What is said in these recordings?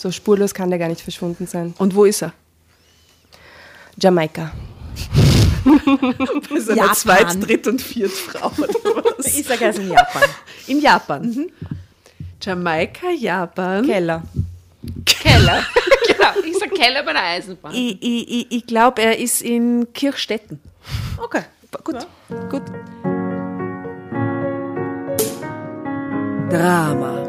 So spurlos kann der gar nicht verschwunden sein. Und wo ist er? Jamaika. Bei seiner. Zweit-, Dritt- und Viertfrau oder was? Ich sage also in Japan. In Japan. Jamaika, Japan. Keller. Keller. genau, ich sag Keller bei der Eisenbahn. Ich, ich, ich, ich glaube, er ist in Kirchstetten. Okay. Gut, gut. Drama.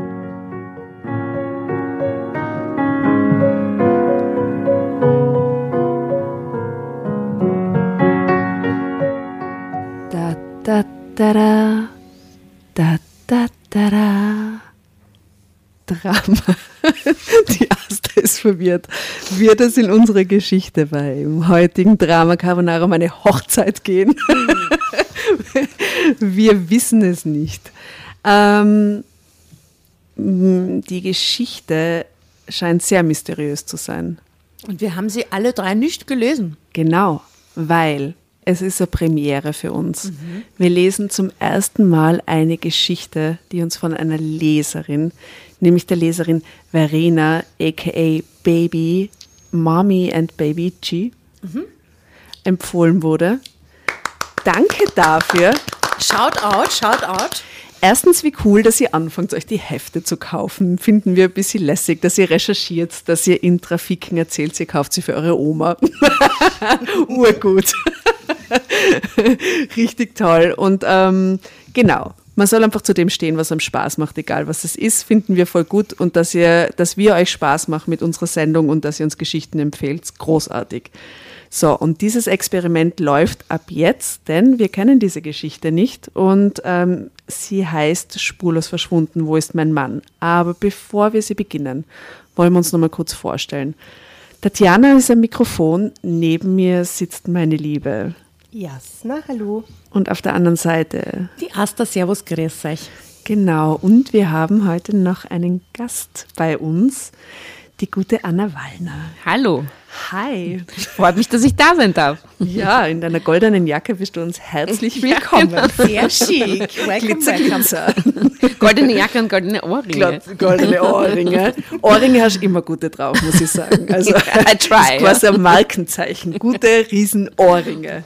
Da da da da da Drama. Die Asta ist verwirrt. Wird es in unserer Geschichte beim heutigen Drama Carbonara um eine Hochzeit gehen? Wir wissen es nicht. Ähm, die Geschichte scheint sehr mysteriös zu sein. Und wir haben sie alle drei nicht gelesen. Genau, weil es ist eine Premiere für uns. Wir lesen zum ersten Mal eine Geschichte, die uns von einer Leserin, nämlich der Leserin Verena, aka Baby, Mommy and Baby G, empfohlen wurde. Danke dafür. Shout out, shout out. Erstens, wie cool, dass ihr anfangt, euch die Hefte zu kaufen. Finden wir ein bisschen lässig, dass ihr recherchiert, dass ihr in Trafiken erzählt, ihr kauft sie für eure Oma. Urgut. Richtig toll. Und ähm, genau, man soll einfach zu dem stehen, was einem Spaß macht, egal was es ist, finden wir voll gut. Und dass, ihr, dass wir euch Spaß machen mit unserer Sendung und dass ihr uns Geschichten empfehlt, großartig. So, und dieses Experiment läuft ab jetzt, denn wir kennen diese Geschichte nicht und ähm, sie heißt Spurlos verschwunden, wo ist mein Mann? Aber bevor wir sie beginnen, wollen wir uns noch mal kurz vorstellen. Tatjana ist am Mikrofon, neben mir sitzt meine Liebe. Jasna, hallo. Und auf der anderen Seite, Die Asta, Servus, grüß euch. genau, und wir haben heute noch einen Gast bei uns, die gute Anna Wallner. Hallo. Hi. Freut mich, dass ich da sein darf. Ja, in deiner goldenen Jacke bist du uns herzlich willkommen. Sehr schick. Welcome, Glitzer, welcome. Glitzer. Goldene Jacke und goldene Ohrringe. Goldene Ohrringe. Ohrringe hast du immer gute drauf, muss ich sagen. Also, I try, Das ist quasi ja. ein Markenzeichen. Gute Riesenohrringe.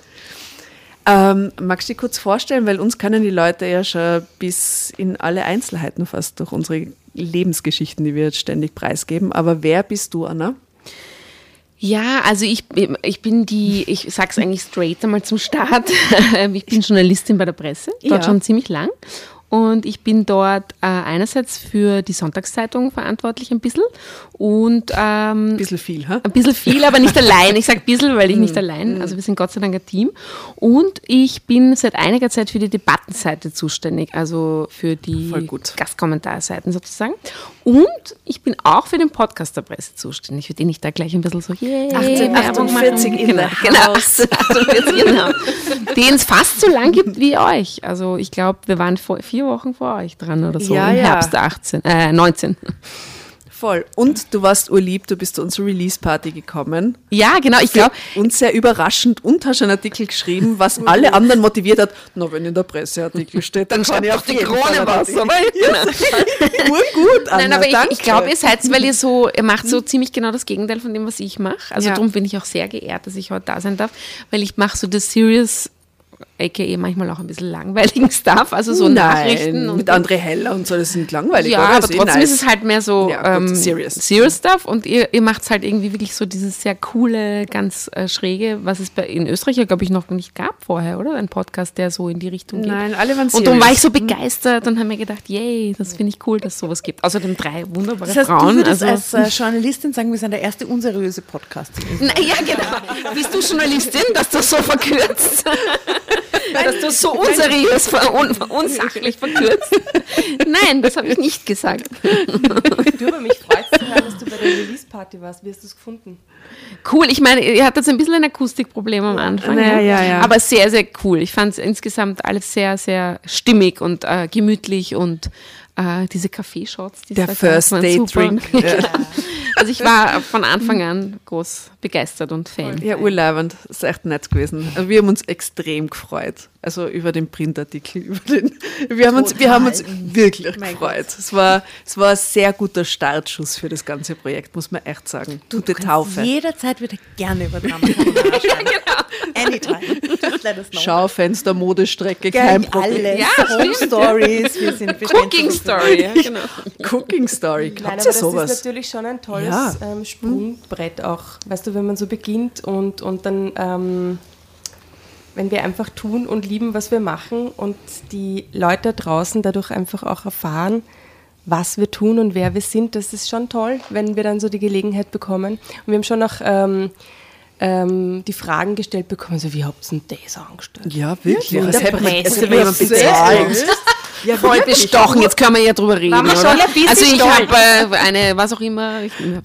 Ähm, magst du dich kurz vorstellen, weil uns kennen die Leute ja schon bis in alle Einzelheiten fast durch unsere Lebensgeschichten, die wir jetzt ständig preisgeben. Aber wer bist du, Anna? Ja, also ich, ich bin die, ich sag's eigentlich straight einmal zum Start. Ich bin Journalistin bei der Presse, dort Ja. schon ziemlich lang. Und ich bin dort äh, einerseits für die Sonntagszeitung verantwortlich ein bisschen und ähm, Ein bisschen viel, ha? ein bisschen viel, aber nicht allein. Ich sage ein bisschen, weil ich nicht allein, also wir sind Gott sei Dank ein Team. Und ich bin seit einiger Zeit für die Debattenseite zuständig, also für die. Gastkommentarseiten sozusagen. Und ich bin auch für den Podcast der Presse zuständig, für den ich da gleich ein bisschen so, yeah, 18, Werbung 48 machen. in genau, genau, house. 48, genau. Den es fast so lang gibt wie euch. Also ich glaube, wir waren vor, vier Wochen vor euch dran oder so, Ja, im ja. Herbst 18, äh, 19. Voll. Und du warst urlieb, du bist zu unserer Release-Party gekommen. Ja, genau, ich glaube, uns sehr überraschend und hast einen Artikel geschrieben, was alle anderen motiviert hat. Na, wenn in der Presse Artikel steht, dann, kann ich auf die Krone was, aber genau. Urgut, Anna, Nein, aber ich, ich glaube, ihr seid, weil ihr so, ihr macht so ziemlich genau das Gegenteil von dem, was ich mache. Also Ja. darum bin ich auch sehr geehrt, dass ich heute da sein darf, weil ich mache so das Serious aka manchmal auch ein bisschen langweiligen Stuff, also so Nachrichten. Und mit André Heller und so, das sind langweilig, ja, aber eh trotzdem nice. ist es halt mehr so Ja, gut, ähm, serious. serious Stuff und ihr, ihr macht es halt irgendwie wirklich so dieses sehr coole, ganz äh, schräge, was es bei, in Österreich ja, glaube ich, noch nicht gab vorher, oder? Ein Podcast, der so in die Richtung geht. Nein, alle waren Und darum war ich serious. so begeistert und habe mir gedacht, yay, das finde ich cool, dass es sowas gibt. Außerdem drei wunderbare Das heißt, Frauen. du also, als äh, Journalistin sagen, wir sind der erste unseriöse Podcast. naja, genau. Bist du Journalistin, dass du so verkürzt? dass du so unseriös, ver un unsachlich verkürzt? Nein, das habe ich nicht gesagt. Du, aber mich freut es zu hören, dass du bei der Release-Party warst. Wie hast du es gefunden? Cool, ich meine, ihr hattet ein bisschen ein Akustikproblem am Anfang. Naja, ne? ja, ja. Aber sehr, sehr cool. Ich fand es insgesamt alles sehr, sehr stimmig und äh, gemütlich und äh, diese Kaffeeshots. die Der First Date. Drink. Ja. Also ich war von Anfang an groß begeistert und Fan. Ja, urleibend. Das ist echt nett gewesen. Also wir haben uns extrem gefreut. Also über den Printartikel, über den. Wir haben uns, wir haben uns wirklich gefreut. Es war, es war ein sehr guter Startschuss für das ganze Projekt, muss man echt sagen. Gute Taufe. Jederzeit wieder gerne über Drama Carbonara schreiben. Anytime. Just let us know. Schaufenster, Modestrecke, kein Gern Problem. alles. Ja, Home. Stories. Wir sind Cooking Story, ja, genau. Cooking Story. Nein, aber das sowas? ist natürlich schon ein tolles Ja. ähm, Sprungbrett auch. Weißt du, wenn man so beginnt und, und dann, ähm, wenn wir einfach tun und lieben, was wir machen und die Leute draußen dadurch einfach auch erfahren, was wir tun und wer wir sind, das ist schon toll, wenn wir dann so die Gelegenheit bekommen. Und wir haben schon auch ähm, ähm, die Fragen gestellt bekommen, so wie habt ihr denn das angestellt? Ja, wirklich. in Als der hätte man, Presse als hätte man jemand wird bezahlt. Ja, Voll wirklich. bestochen, jetzt können wir ja drüber reden. wir oder? schon ein bisschen also ich habe äh, eine, was auch immer, ich, mir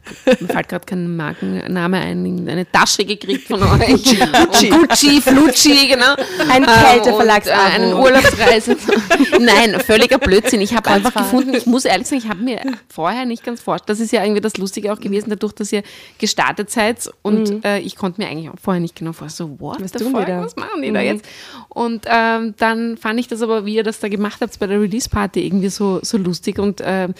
fällt gerade kein Markenname ein, eine Tasche gekriegt von euch. Gucci, Gucci Flucci, genau. Ein Ähm, Kälteverlagsabo. und, äh, Einen Urlaubsreise. Nein, völliger Blödsinn. Ich habe einfach gefunden, ich muss ehrlich sagen, ich habe mir vorher nicht ganz vorgestellt, das ist ja irgendwie das Lustige auch gewesen, dadurch, dass ihr gestartet seid und äh, ich konnte mir eigentlich auch vorher nicht genau vorstellen, so, what Was the fuck, was machen die da jetzt? Und ähm, dann fand ich das aber, wie ihr das da gemacht habt bei der Release-Party, irgendwie so, so lustig und ähm,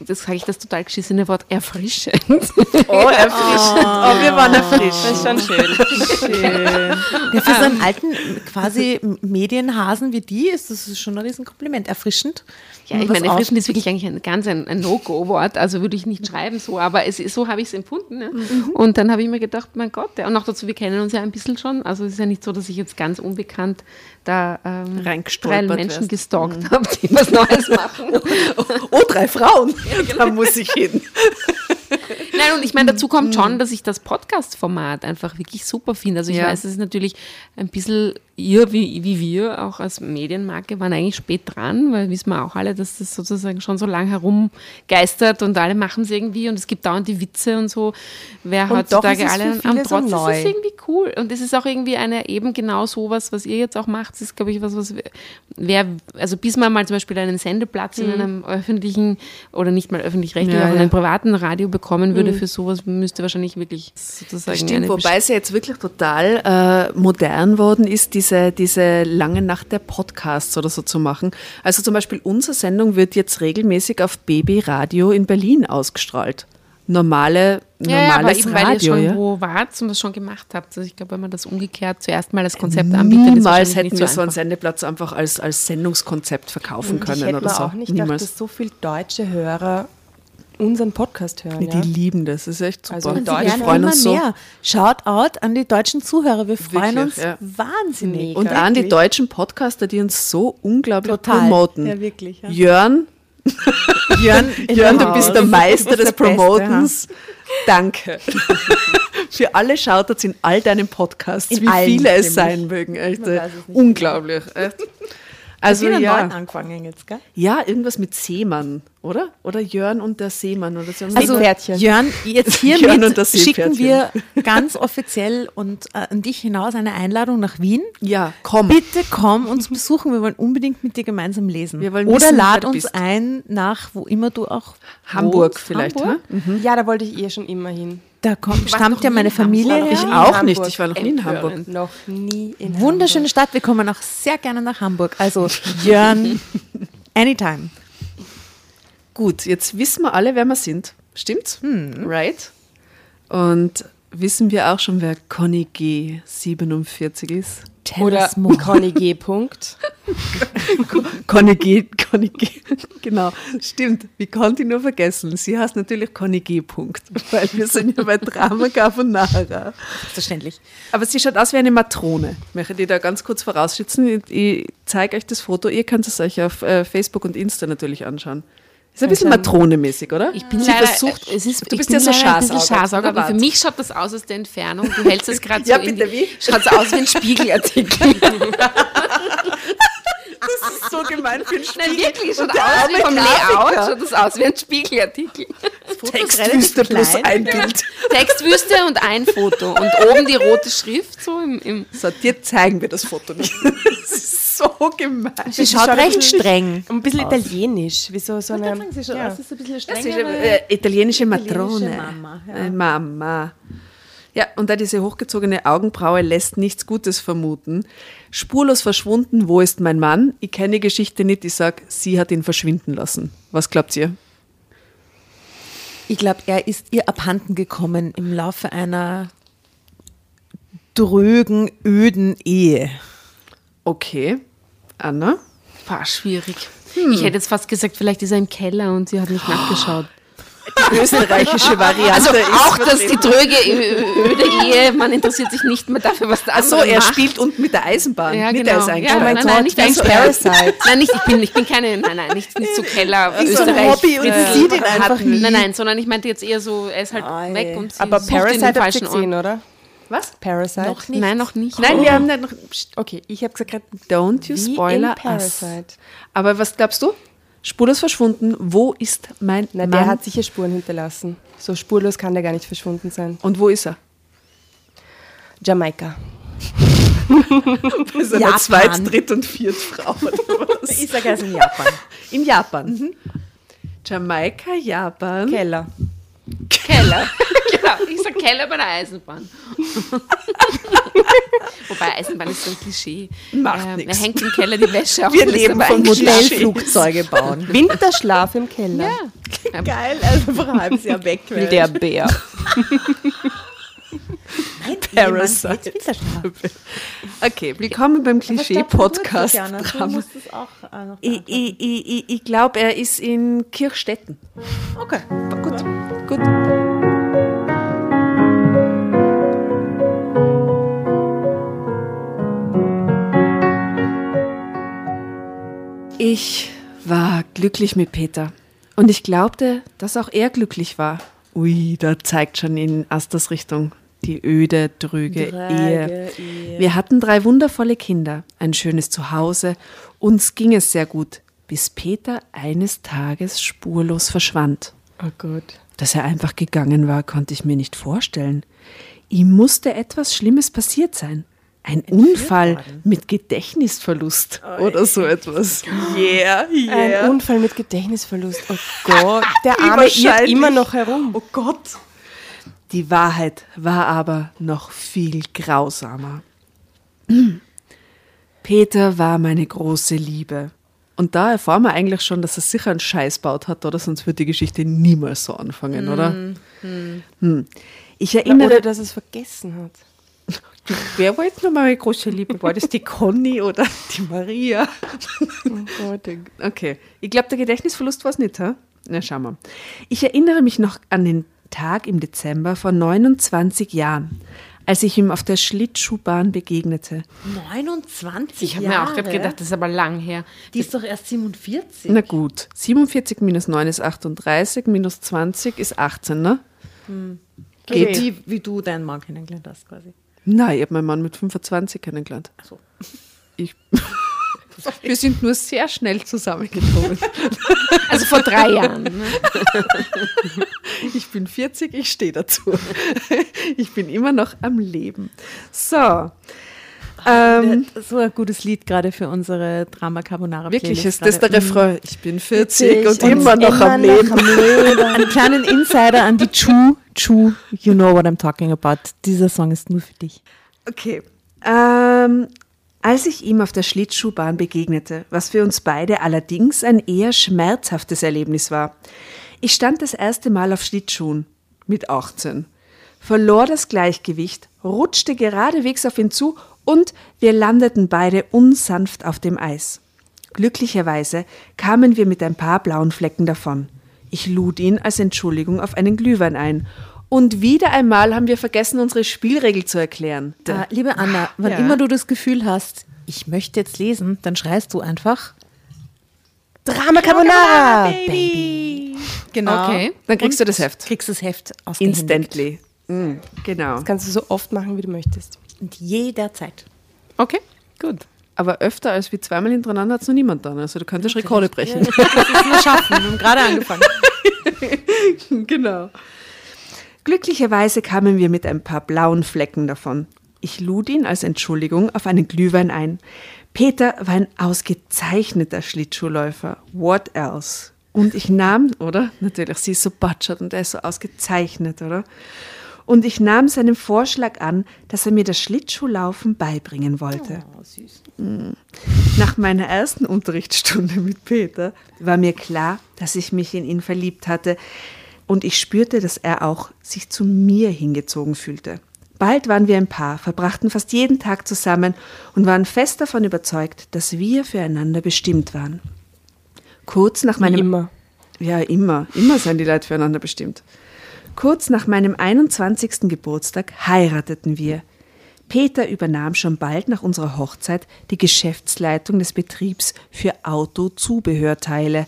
das sage ich das total geschissene Wort, erfrischend. Oh, erfrischend. Oh, wir waren erfrischt. Das ist schon schön. Ja, für so einen alten quasi Medienhasen wie die ist das schon ein Riesenkompliment. Erfrischend. Ja, ich meine, erfrischend ist wirklich eigentlich ein ganz ein, ein No-Go-Wort, also würde ich nicht schreiben so, aber es, so habe ich es empfunden. Ne? Und dann habe ich mir gedacht, mein Gott, ja, und noch dazu, wir kennen uns ja ein bisschen schon, also es ist ja nicht so, dass ich jetzt ganz unbekannt da ähm, drei Menschen wärst. gestalkt habe, die was Neues machen. Oh, drei Frauen. Da muss ich hin. Nein, und ich meine, dazu kommt schon, dass ich das Podcast-Format einfach wirklich super finde. Also ich Ja. weiß, es ist natürlich ein bisschen, ihr wie, wie wir auch als Medienmarke waren eigentlich spät dran, weil wissen wir auch alle, dass das sozusagen schon so lang herumgeistert und alle machen es irgendwie und es gibt dauernd die Witze und so. Wer Und heutzutage ist alle am so Trotz ist neu. es irgendwie cool. Und es ist auch irgendwie eine eben genau sowas, was ihr jetzt auch macht. Das ist, glaube ich, was, was wer, also bis man mal zum Beispiel einen Sendeplatz in einem öffentlichen oder nicht mal öffentlich-rechtlichen, Mhm. Ja, aber in ja. einem privaten Radio bekommen würde für sowas, müsste wahrscheinlich wirklich sozusagen Stimmt, wobei es ja jetzt wirklich total äh, modern worden ist, diese, diese lange Nacht der Podcasts oder so zu machen. Also zum Beispiel unsere Sendung wird jetzt regelmäßig auf Baby Radio in Berlin ausgestrahlt. Normale, Ja, ja, aber normales eben weil ihr Radio, schon ja. wo wart und das schon gemacht habt. Also ich glaube, wenn man das umgekehrt zuerst mal als Konzept anbietet, ist Niemals hätten nicht wir so so einen. Sendeplatz einfach als, als Sendungskonzept verkaufen Und können ich hätte oder so. auch nicht gedacht, Niemals. dass so viele deutsche Hörer unseren Podcast hören. Die Ja? lieben das, das ist echt super. Also Deutsch wir freuen uns so. mehr. Shout out an die deutschen Zuhörer. Wir freuen Wirklich, uns ja. wahnsinnig. Mega. Und an die deutschen Podcaster, die uns so unglaublich Total. promoten. Ja, wirklich, ja. Jörn, Jörn, Jörn, du bist der Meister des der Beste, Promotens. Danke. Für alle Shoutouts in all deinen Podcasts, In wie allen, viele es sein mögen. Echt, unglaublich. Echt. Also ja. neuen angefangen jetzt, gell? ja, irgendwas mit Seemann, oder? Oder Jörn und der Seemann oder so. Also, Pferdchen. Jörn, jetzt Jörn hiermit und das schicken wir ganz offiziell und äh, an dich hinaus eine Einladung nach Wien. ja, komm. Bitte komm uns besuchen. Wir wollen unbedingt mit dir gemeinsam lesen. Wir wollen Oder wissen, lad uns bist. ein nach, wo immer du auch Hamburg wohnst. vielleicht, Hamburg? hä? Ja, da wollte ich eh schon immer hin. Da kommt, stammt ja meine in Hamburg. Familie her. Ich in auch Hamburg. nicht, ich war noch nie in Hamburg. Noch nie in Wunderschöne Stadt. Wir kommen auch sehr gerne nach Hamburg. Also Jörn, anytime. Gut, jetzt wissen wir alle, wer wir sind. Stimmt's? Right? Und wissen wir auch schon, wer Conny G. 47 ist? Oder Conny G. Punkt. Conny G. Conny G. Genau, stimmt. Wie konnte ich nur vergessen? Sie heißt natürlich Conny G. Punkt, weil wir sind ja bei Drama Carbonara. Selbstverständlich. Aber sie schaut aus wie eine Matrone. Ich möchte die da ganz kurz vorausschützen. Ich, ich zeige euch das Foto. Ihr könnt es euch auf äh, Facebook und Insta natürlich anschauen. Ist ein bisschen Matronemäßig, oder? Ich bin sie leider, versucht, es ist, du ich bist bin ja so. Schaßauge, aber für mich schaut das aus aus der Entfernung. Du hältst es gerade so Ja, bitte, wie? Schaut aus wie ein Spiegelartikel. Das ist so gemein für ein Nein, Spiegel. wirklich, schaut aus wie vom Grafiker. Layout, schaut das aus wie ein Spiegelartikel. Textwüste plus ein Bild. Textwüste und ein Foto und oben die rote Schrift so im, im So, dir zeigen wir das Foto nicht. Das ist so gemein. Sie schaut recht streng. Ein bisschen italienisch, wie so, so eine. Sie schaut ja. aus, ist ein bisschen Das strenger. ist eine äh, italienische Matrone. Mama, ja. Äh, Mama. Ja, und da diese hochgezogene Augenbraue lässt nichts Gutes vermuten. Spurlos verschwunden, wo ist mein Mann? Ich kenne die Geschichte nicht, ich sag, sie hat ihn verschwinden lassen. Was glaubt ihr? Ich glaube, er ist ihr abhanden gekommen im Laufe einer drögen, öden Ehe. Okay. Anna? Boah, schwierig. Ich hätte jetzt fast gesagt, vielleicht ist er im Keller und sie hat nicht nachgeschaut. Die österreichische Variante Also ist auch das, die tröge, ö- öde Ehe, man interessiert sich nicht mehr dafür, was der Ach so, andere er macht. spielt unten mit der Eisenbahn. Ja, genau. er ist Ja, eingesperrt. nein, nein, nicht eingesperrt. Parasite. Nein, nicht, ich bin, ich bin keine, nein, nein, nicht, nicht so Keller, Ist so ein Österreich. Hobby und äh, sie sieht ihn einfach nie. Nein, nein, sondern ich meinte jetzt eher so, er ist halt Ei. weg und sie Aber Parasite ihr falschen gesehen, Ort. oder? Was? Parasite? Noch nicht. Nein, noch nicht. Nein, wir haben nicht noch. Okay, ich habe gesagt, gerade Don't you Wie spoiler in us. Parasite. Aber was glaubst du? Spurlos verschwunden. Wo ist mein na, Mann? der hat sicher Spuren hinterlassen. So spurlos kann der gar nicht verschwunden sein. Und wo ist er? Jamaika. Bei seiner Japan. Zweit-, Dritt- und Viertfrau oder was? Ich sage also in Japan. In Japan. Jamaika, Japan. Keller. Keller. genau, ich sag Keller bei der Eisenbahn. Wobei Eisenbahn ist so ein Klischee. Macht Ähm. Er hängt im Keller die Wäsche auf. Wir und ist leben eingeschlafen. Modellflugzeuge bauen. Winterschlaf im Keller. Ja. Geil, also vor halbes Jahr weg. Wie der Bär. Parasite. Okay, willkommen beim Klischee-Podcast. Auch äh, ich, ich, ich, ich glaube, er ist in Kirchstetten. Okay. Gut, gut. Ich war glücklich mit Peter. Und ich glaubte, dass auch er glücklich war. Ui, da zeigt schon in Asters Richtung die öde, drüge Ehe. Wir hatten drei wundervolle Kinder, ein schönes Zuhause. Uns ging es sehr gut, bis Peter eines Tages spurlos verschwand. Oh Gott. Dass er einfach gegangen war, konnte ich mir nicht vorstellen. Ihm musste etwas Schlimmes passiert sein. Ein Unfall mit Gedächtnisverlust oder so etwas. Yeah, Ein Unfall mit Gedächtnisverlust. Oh Gott. Der Arme irrt immer noch herum. Oh Gott. Die Wahrheit war aber noch viel grausamer. Peter war meine große Liebe. Und da erfahren wir eigentlich schon, dass er sicher einen Scheiß baut hat, oder? Sonst wird die Geschichte niemals so anfangen, oder? Hm. Ich erinnere, Oder dass es vergessen hat. wer war jetzt nochmal meine große Liebe? War das die Conny oder die Maria? Okay, ich glaube, der Gedächtnisverlust war es nicht, ha? Na, schauen wir. Ich erinnere mich noch an den Tag im Dezember vor 29 Jahren, als ich ihm auf der Schlittschuhbahn begegnete. 29 Ich habe mir auch gerade gedacht, das ist aber lang her. Die ist doch erst 47. Na gut, 47 minus 9 ist 38, minus 20 ist 18, ne? Also Geht. wie, wie du deinen Mann kennengelernt hast quasi. Nein, ich habe meinen Mann mit 25 kennengelernt. Ach so. Ich, wir sind nur sehr schnell zusammengekommen. Also vor drei Jahren. Ne? Ich bin 40, ich stehe dazu. Ich bin immer noch am Leben. So. Ähm, So ein gutes Lied gerade für unsere Drama Carbonara. wirklich, Playlist ist das der gerade. Refrain? Ich bin 40 und, und immer noch am Leben. Einen kleinen Insider an die Chu. Chu, you know what I'm talking about. Dieser Song ist nur für dich. Okay. Ähm, als ich ihm auf der Schlittschuhbahn begegnete, was für uns beide allerdings ein eher schmerzhaftes Erlebnis war. Ich stand das erste Mal auf Schlittschuhen mit 18, verlor das Gleichgewicht, rutschte geradewegs auf ihn zu Und wir landeten beide unsanft auf dem Eis. Glücklicherweise kamen wir mit ein paar blauen Flecken davon. Ich lud ihn als Entschuldigung auf einen Glühwein ein. Und wieder einmal haben wir vergessen, unsere Spielregel zu erklären. Äh, liebe Anna, wann Ja. immer du das Gefühl hast, ich möchte jetzt lesen, dann schreist du einfach Drama Carbonara, Baby. Genau. Okay. Dann kriegst du das Heft. Kriegst das Heft ausgehändigt. Instantly. Mm, genau. Das kannst du so oft machen, wie du möchtest. Und jederzeit. Okay, gut. Aber öfter als wie zweimal hintereinander hat es noch niemand dann. Also du könntest Rekorde brechen. Das ist nur schaffen. Wir haben gerade angefangen. genau. Glücklicherweise kamen wir mit ein paar blauen Flecken davon. Ich lud ihn als Entschuldigung auf einen Glühwein ein. Peter war ein ausgezeichneter Schlittschuhläufer. What else? Und ich nahm, oder? Natürlich, sie ist so batschert und er ist so ausgezeichnet, oder? Und ich nahm seinen Vorschlag an, dass er mir das Schlittschuhlaufen beibringen wollte. Mm. Nach meiner ersten Unterrichtsstunde mit Peter war mir klar, dass ich mich in ihn verliebt hatte und ich spürte, dass er auch sich zu mir hingezogen fühlte. Bald waren wir ein Paar, verbrachten fast jeden Tag zusammen und waren fest davon überzeugt, dass wir füreinander bestimmt waren. Kurz nach meinem immer. ja, immer. Immer sind die Leute füreinander bestimmt. Kurz nach meinem 21. Geburtstag heirateten wir. Peter übernahm schon bald nach unserer Hochzeit die Geschäftsleitung des Betriebs für Autozubehörteile,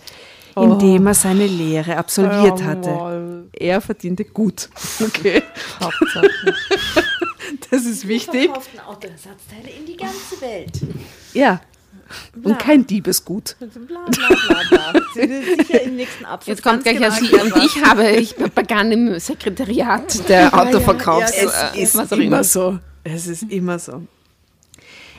indem er seine Lehre absolviert hatte. Er verdiente gut. Okay. Hauptsache. Das ist wichtig. Autoersatzteile in die ganze Welt. Ja. Und kein Diebesgut. Bla bla bla bla. Sie wird sicher im nächsten Absatz Jetzt kommt gleich genau ein und ich habe, ich begann im Sekretariat der Autoverkaufs. Es äh, ist immer so. Es ist immer so.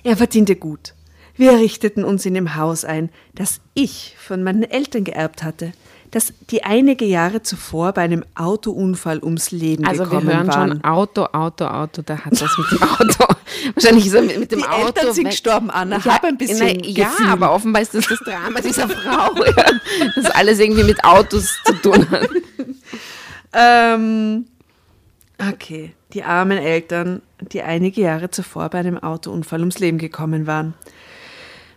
Er verdiente gut. Wir richteten uns in dem Haus ein, das ich von meinen Eltern geerbt hatte, das die einige Jahre zuvor bei einem Autounfall ums Leben Also wir gekommen hören waren. schon Auto, Auto, Auto, da hat das mit dem Auto. Wahrscheinlich ist er mit, mit dem Die Auto. Eltern sind weg. gestorben, Anna. Ja, Hab ein bisschen na, Ja, Gefühl. aber offenbar ist das das Drama dieser Frau, ja, das alles irgendwie mit Autos zu tun hat. Ähm, okay, die armen Eltern, die einige Jahre zuvor bei einem Autounfall ums Leben gekommen waren.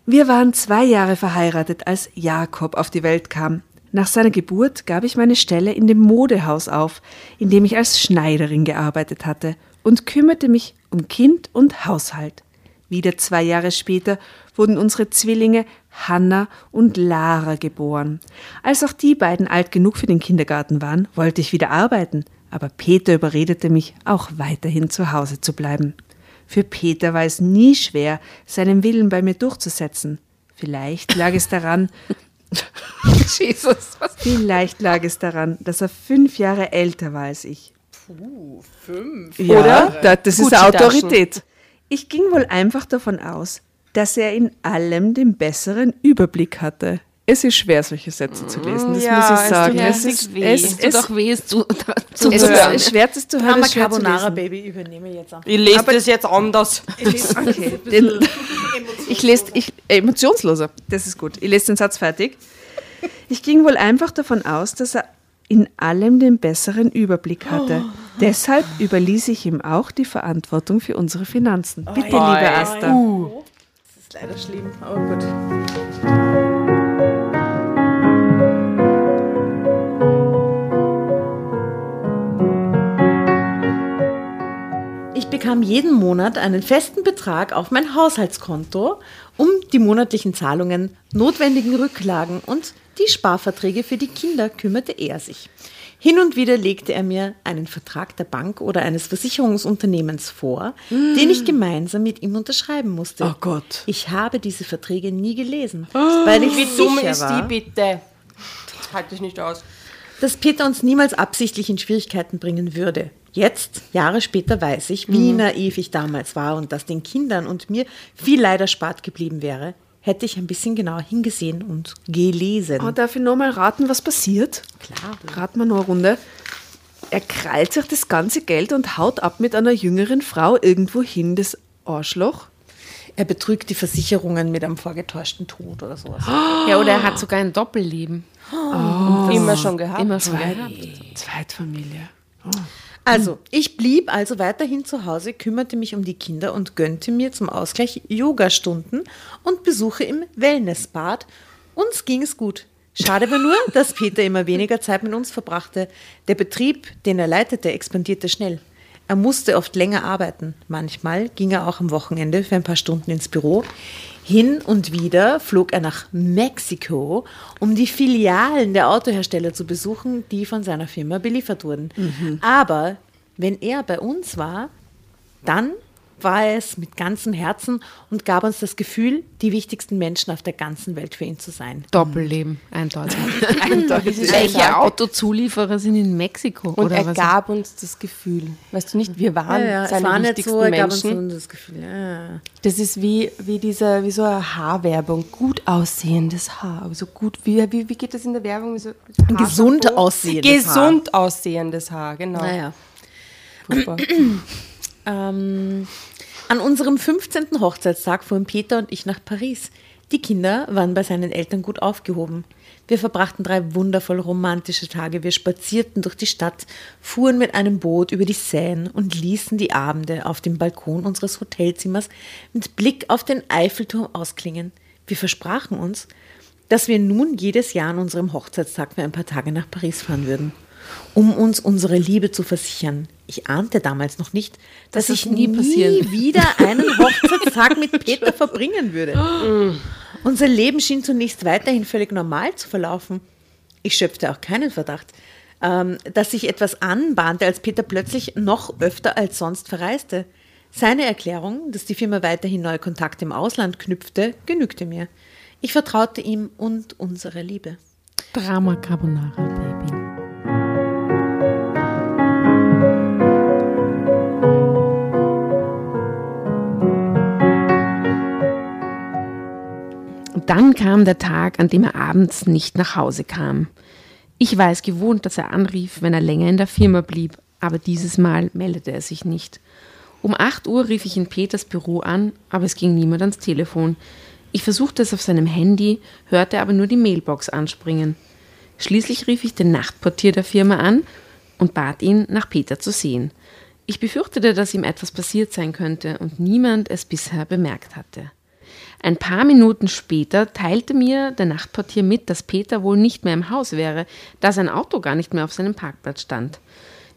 Wir waren zwei Jahre verheiratet, als Jakob auf die Welt kam. Nach seiner Geburt gab ich meine Stelle in dem Modehaus auf, in dem ich als Schneiderin gearbeitet hatte und kümmerte mich um Kind und Haushalt. Wieder zwei Jahre später wurden unsere Zwillinge Hanna und Lara geboren. Als auch die beiden alt genug für den Kindergarten waren, wollte ich wieder arbeiten, aber Peter überredete mich, auch weiterhin zu Hause zu bleiben. Für Peter war es nie schwer, seinen Willen bei mir durchzusetzen. Vielleicht lag es daran, Jesus, was? vielleicht lag es daran, dass er fünf Jahre älter war als ich. Puh, fünf. Jahre. Oder? Da- Das ist. Autorität. Ich ging wohl einfach davon aus, dass er in allem den besseren Überblick hatte. Es ist schwer, solche Sätze zu lesen, das Ja, muss es ich tut sagen. Es richtig ist, weh. es, Es tut es, doch weh, es zu, zu es hören. ist schwer, das zu hören, es zu Carbonara. Baby übernehme ich jetzt an. Ich lese das jetzt anders. Okay, den, ich lese ich, äh, emotionsloser. Das ist gut. Ich lese den Satz fertig. Ich ging wohl einfach davon aus, dass er in allem den besseren Überblick hatte. Deshalb überließ ich ihm auch die Verantwortung für unsere Finanzen. Bitte, liebe Asta. Das ist leider schlimm, aber gut. Bekam jeden Monat einen festen Betrag auf mein Haushaltskonto, um die monatlichen Zahlungen, notwendigen Rücklagen und die Sparverträge für die Kinder kümmerte er sich. Hin und wieder legte er mir einen Vertrag der Bank oder eines Versicherungsunternehmens vor, den ich gemeinsam mit ihm unterschreiben musste. Oh Gott. Ich habe diese Verträge nie gelesen, weil ich Wie dumm ist war, die bitte? Halte ich nicht aus. dass Peter uns niemals absichtlich in Schwierigkeiten bringen würde. Jetzt, Jahre später, weiß ich, wie naiv ich damals war und dass den Kindern und mir viel Leid erspart geblieben wäre, hätte ich ein bisschen genauer hingesehen und gelesen. Oh, darf ich nochmal raten, was passiert? Klar. Raten wir noch eine Runde. Er krallt sich das ganze Geld und haut ab mit einer jüngeren Frau irgendwo hin, das Arschloch. Er betrügt die Versicherungen mit einem vorgetäuschten Tod oder sowas. Ja, oder er hat sogar ein Doppelleben. Immer schon gehabt. Immer so Zweit, gehabt. Zweitfamilie. Also, ich blieb also weiterhin zu Hause, kümmerte mich um die Kinder und gönnte mir zum Ausgleich Yogastunden und Besuche im Wellnessbad. Uns ging es gut. Schade war nur, dass Peter immer weniger Zeit mit uns verbrachte. Der Betrieb, den er leitete, expandierte schnell. Er musste oft länger arbeiten. Manchmal ging er auch am Wochenende für ein paar Stunden ins Büro. Hin und wieder flog er nach Mexiko, um die Filialen der Autohersteller zu besuchen, die von seiner Firma beliefert wurden. Aber wenn er bei uns war, dann war es mit ganzem Herzen und gab uns das Gefühl, die wichtigsten Menschen auf der ganzen Welt für ihn zu sein. Doppelleben, eindeutig. Eindeutig. Welche Autozulieferer sind in Mexiko? Und oder er was? gab uns das Gefühl. Weißt du nicht, wir waren seine wichtigsten Menschen. er gab uns so das Gefühl. Ja. Das ist wie, wie, dieser, wie so eine Haarwerbung. Gut aussehendes Haar. So gut, wie, wie, wie geht das in der Werbung? So Ein gesund aussehendes Gesund aussehendes Haar, genau. Naja. Furchtbar. Ähm, an unserem 15. Hochzeitstag fuhren Peter und ich nach Paris. Die Kinder waren bei seinen Eltern gut aufgehoben. Wir verbrachten drei wundervoll romantische Tage. Wir spazierten durch die Stadt, fuhren mit einem Boot über die Seine und ließen die Abende auf dem Balkon unseres Hotelzimmers mit Blick auf den Eiffelturm ausklingen. Wir versprachen uns, dass wir nun jedes Jahr an unserem Hochzeitstag für ein paar Tage nach Paris fahren würden, um uns unsere Liebe zu versichern. Ich ahnte damals noch nicht, dass Das ich nie nie passieren. wieder einen Hochzeitstag mit Peter verbringen würde. Unser Leben schien zunächst weiterhin völlig normal zu verlaufen. Ich schöpfte auch keinen Verdacht, ähm, dass sich etwas anbahnte, als Peter plötzlich noch öfter als sonst verreiste. Seine Erklärung, dass die Firma weiterhin neue Kontakte im Ausland knüpfte, genügte mir. Ich vertraute ihm und unserer Liebe. Drama Carbonara, Und Dann kam der Tag, an dem er abends nicht nach Hause kam. Ich war es gewohnt, dass er anrief, wenn er länger in der Firma blieb, aber dieses Mal meldete er sich nicht. Um 8 Uhr rief ich in Peters Büro an, aber es ging niemand ans Telefon. Ich versuchte es auf seinem Handy, hörte aber nur die Mailbox anspringen. Schließlich rief ich den Nachtportier der Firma an und bat ihn, nach Peter zu sehen. Ich befürchtete, dass ihm etwas passiert sein könnte und niemand es bisher bemerkt hatte. Ein paar Minuten später teilte mir der Nachtportier mit, dass Peter wohl nicht mehr im Haus wäre, da sein Auto gar nicht mehr auf seinem Parkplatz stand.